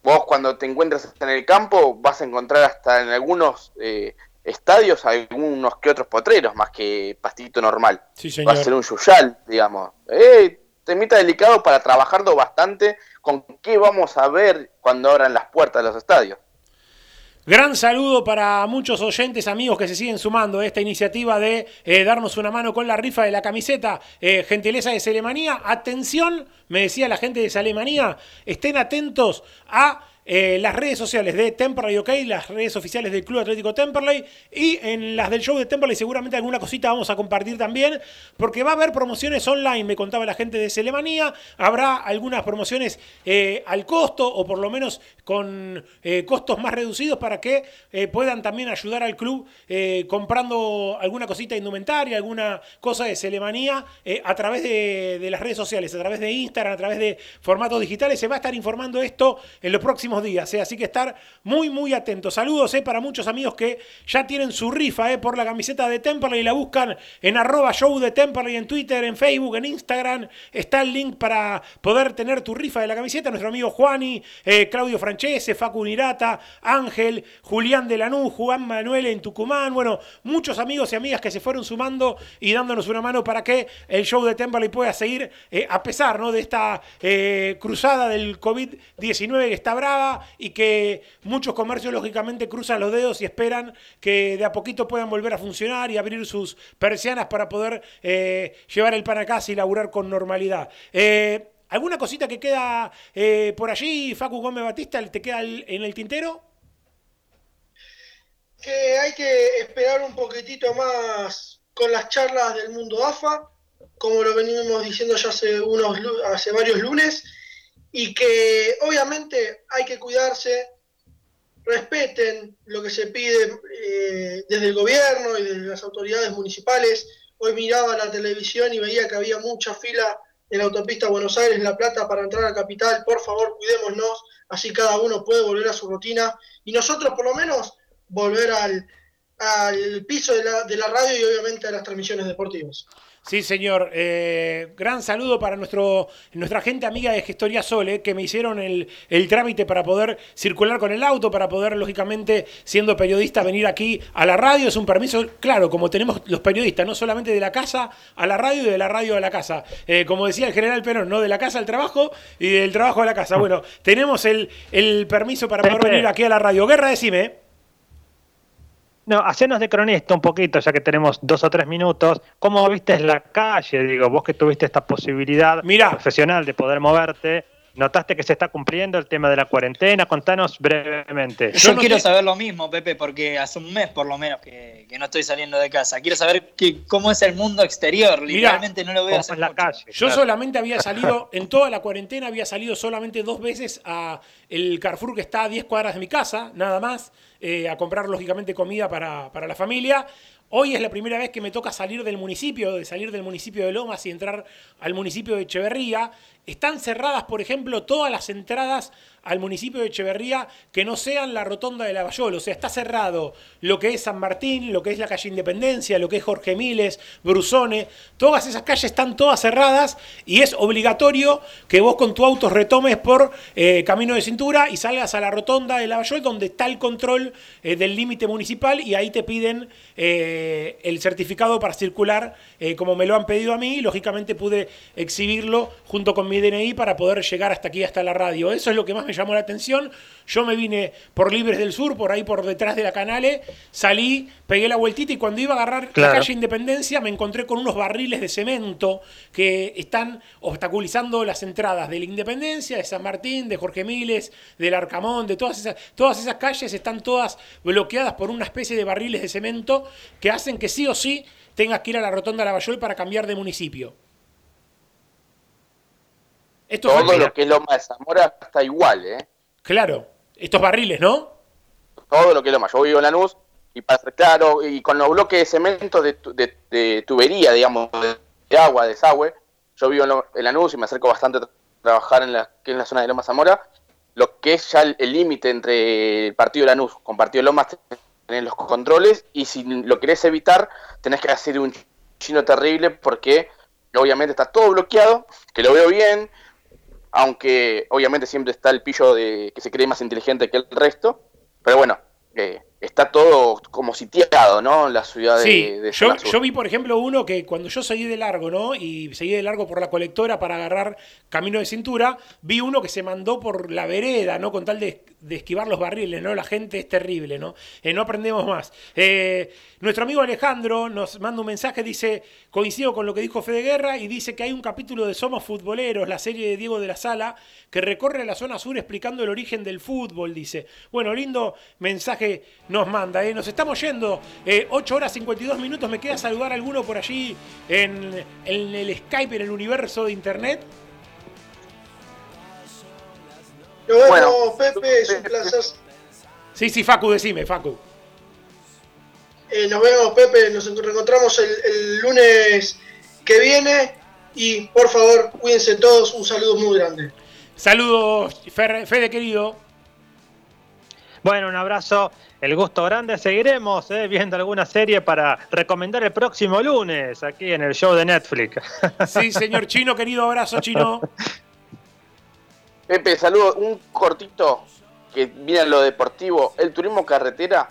Vos cuando te encuentras en el campo vas a encontrar hasta en algunos eh, estadios algunos que otros potreros, más que pastito normal. Sí, Va a ser un yuyal, digamos. Eh, temita delicado para trabajarlo bastante con qué vamos a ver cuando abran las puertas de los estadios. Gran saludo para muchos oyentes, amigos que se siguen sumando a esta iniciativa de eh, darnos una mano con la rifa de la camiseta. Eh, gentileza de Selemanía. Atención, me decía la gente de Selemanía, estén atentos a eh, las redes sociales de Temperley OK, las redes oficiales del Club Atlético Temperley y en las del show de Temperley seguramente alguna cosita vamos a compartir también, porque va a haber promociones online, me contaba la gente de Selemanía, habrá algunas promociones eh, al costo o por lo menos con eh, costos más reducidos para que eh, puedan también ayudar al club eh, comprando alguna cosita indumentaria, alguna cosa de Selemanía eh, a través de, las redes sociales, a través de Instagram, a través de formatos digitales. Se va a estar informando esto en los próximos días, así que estar muy, muy atentos. Saludos para muchos amigos que ya tienen su rifa por la camiseta de Temperley y la buscan en arroba show de Temperley en Twitter, en Facebook, en Instagram. Está el link para poder tener tu rifa de la camiseta. Nuestro amigo Juani, Claudio Francese, Facu Nirata, Ángel, Julián de Lanús, Juan Manuel en Tucumán. Bueno, muchos amigos y amigas que se fueron sumando y dándonos una mano para que el show de Temperley pueda seguir eh, a pesar ¿no? de esta eh, cruzada del COVID-19 que está brava y que muchos comercios lógicamente cruzan los dedos y esperan que de a poquito puedan volver a funcionar y abrir sus persianas para poder eh, llevar el pan a casa y laburar con normalidad. ¿Alguna cosita que queda eh, por allí, Facu Gómez Batista, te queda en el tintero? que hay que esperar un poquitito más con las charlas del mundo AFA, como lo venimos diciendo ya hace, unos, hace varios lunes, y que obviamente hay que cuidarse, respeten lo que se pide eh, desde el gobierno y desde las autoridades municipales. Hoy miraba la televisión y veía que había mucha fila en la autopista Buenos Aires-La Plata para entrar a Capital. Por favor, cuidémonos, así cada uno puede volver a su rutina y nosotros por lo menos volver al, al piso de la, de la radio y obviamente a las transmisiones deportivas. Sí, señor. Eh, gran saludo para nuestro, nuestra gente amiga de Gestoría Sole, que me hicieron el, el trámite para poder circular con el auto, para poder, lógicamente, siendo periodista, venir aquí a la radio. Es un permiso, claro, como tenemos los periodistas, no solamente de la casa a la radio y de la radio a la casa. Eh, como decía el general Perón, no de la casa al trabajo y del trabajo a la casa. Bueno, tenemos el, el permiso para poder venir aquí a la radio. Guerra, decime. No, hacenos de cronista un poquito, ya que tenemos dos o tres minutos. ¿Cómo viste la calle? Digo, vos que tuviste esta posibilidad profesional de poder moverte, ¿Notaste que se está cumpliendo el tema de la cuarentena? Contanos brevemente. Yo, quiero saber lo mismo, Pepe, porque hace un mes por lo menos que, no estoy saliendo de casa. Quiero saber cómo es el mundo exterior. Literalmente no lo veo en la calle. Yo solamente había salido, en toda la cuarentena había salido solamente dos veces a el Carrefour que está a 10 cuadras de mi casa, nada más, eh, a comprar lógicamente comida para, para la familia. Hoy es la primera vez que me toca salir del municipio, de salir del municipio de Lomas y entrar al municipio de Echeverría. Están cerradas, por ejemplo, todas las entradas al municipio de Echeverría que no sean la rotonda de Lavallol. O sea, está cerrado lo que es San Martín, lo que es la calle Independencia, lo que es Jorge Miles, Brusone. Todas esas calles están todas cerradas y es obligatorio que vos con tu auto retomes por eh, camino de cintura y salgas a la rotonda de Lavallol donde está el control eh, del límite municipal y ahí te piden eh, el certificado para circular como me lo han pedido a mí. Lógicamente pude exhibirlo junto con mi DNI para poder llegar hasta aquí, hasta la radio. Eso es lo que más me llamó la atención. Yo me vine por Libres del Sur, por ahí por detrás de la Canale, salí, pegué la vueltita y cuando iba a agarrar la calle Independencia me encontré con unos barriles de cemento que están obstaculizando las entradas de la Independencia, de San Martín, de Jorge Miles, del Arcamón, de todas esas, todas esas calles están todas bloqueadas por una especie de barriles de cemento que hacen que sí o sí tengas que ir a la rotonda de Lavallol para cambiar de municipio. Todo lo que es Loma de Zamora está igual, ¿eh? Claro, estos barriles, ¿no? Todo lo que es Loma. Yo vivo en Lanús y para ser claro, y con los bloques de cemento de, tubería, digamos, de, agua, de desagüe, yo vivo en, Lanús y me acerco bastante a trabajar en la, que en la zona de Loma Zamora, lo que es ya el límite entre el partido de Lanús con partido de Lomas, tenés los controles y si lo querés evitar, tenés que hacer un chino terrible porque obviamente está todo bloqueado, que lo veo bien, aunque obviamente siempre está el pillo de que se cree más inteligente que el resto, pero bueno, eh, está todo como sitiado, ¿no? La ciudad de, yo, yo, vi, por ejemplo, uno que cuando yo seguí de largo, ¿no? Y seguí de largo por la colectora para agarrar camino de cintura, vi uno que se mandó por la vereda, ¿no? Con tal de, esquivar los barriles, ¿no? La gente es terrible, ¿no? Eh, no aprendemos más. Eh, nuestro amigo Alejandro nos manda un mensaje, dice, coincido con lo que dijo Fede Guerra, y dice que hay un capítulo de Somos Futboleros, la serie de Diego de la Sala, que recorre la zona sur explicando el origen del fútbol, dice. Bueno, lindo mensaje nos manda. ¿eh? Nos estamos yendo. Eh, 8 horas 52 minutos. Me queda saludar a alguno por allí en, el Skype, en el universo de Internet. Nos vemos, Pepe. Es un placer. Sí, sí, Facu, decime, Facu. Eh, nos vemos, Pepe. Nos reencontramos el, lunes que viene. Y por favor, cuídense todos. Un saludo muy grande. Saludos, Fede querido. Bueno, un abrazo el gusto grande. Seguiremos eh, viendo alguna serie para recomendar el próximo lunes aquí en el show de Netflix. Sí, señor Chino, querido abrazo, Chino. Pepe, saludo. Un cortito que viene lo deportivo. El turismo carretera,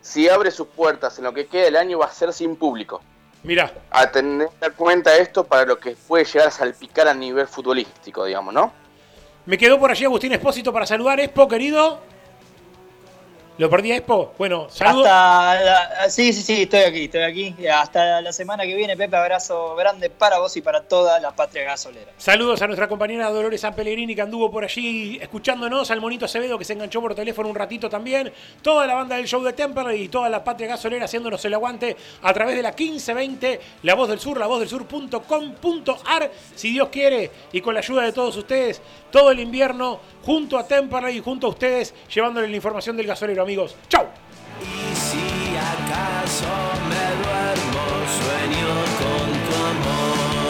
si abre sus puertas en lo que queda del año, va a ser sin público. Mira. A tener en cuenta esto para lo que puede llegar a salpicar a nivel futbolístico, digamos, ¿no? Me quedó por allí Agustín Espósito para saludar. Expo, querido. ¿Lo perdí Expo? Bueno, saludos. sí, sí, sí, estoy aquí, estoy aquí. Hasta la semana que viene, Pepe, abrazo grande para vos y para toda la patria gasolera. Saludos a nuestra compañera Dolores San Pellegrini que anduvo por allí escuchándonos, al Monito Acevedo que se enganchó por teléfono un ratito también, toda la banda del show de Temple y toda la patria gasolera haciéndonos el aguante a través de la 1520, La Voz del Sur, la voz del sur.com.ar, si Dios quiere, y con la ayuda de todos ustedes, todo el invierno junto a Temperley y junto a ustedes, llevándole la información del gasolero, amigos. ¡Chao! Y si acaso me duermo, sueño con tu amor.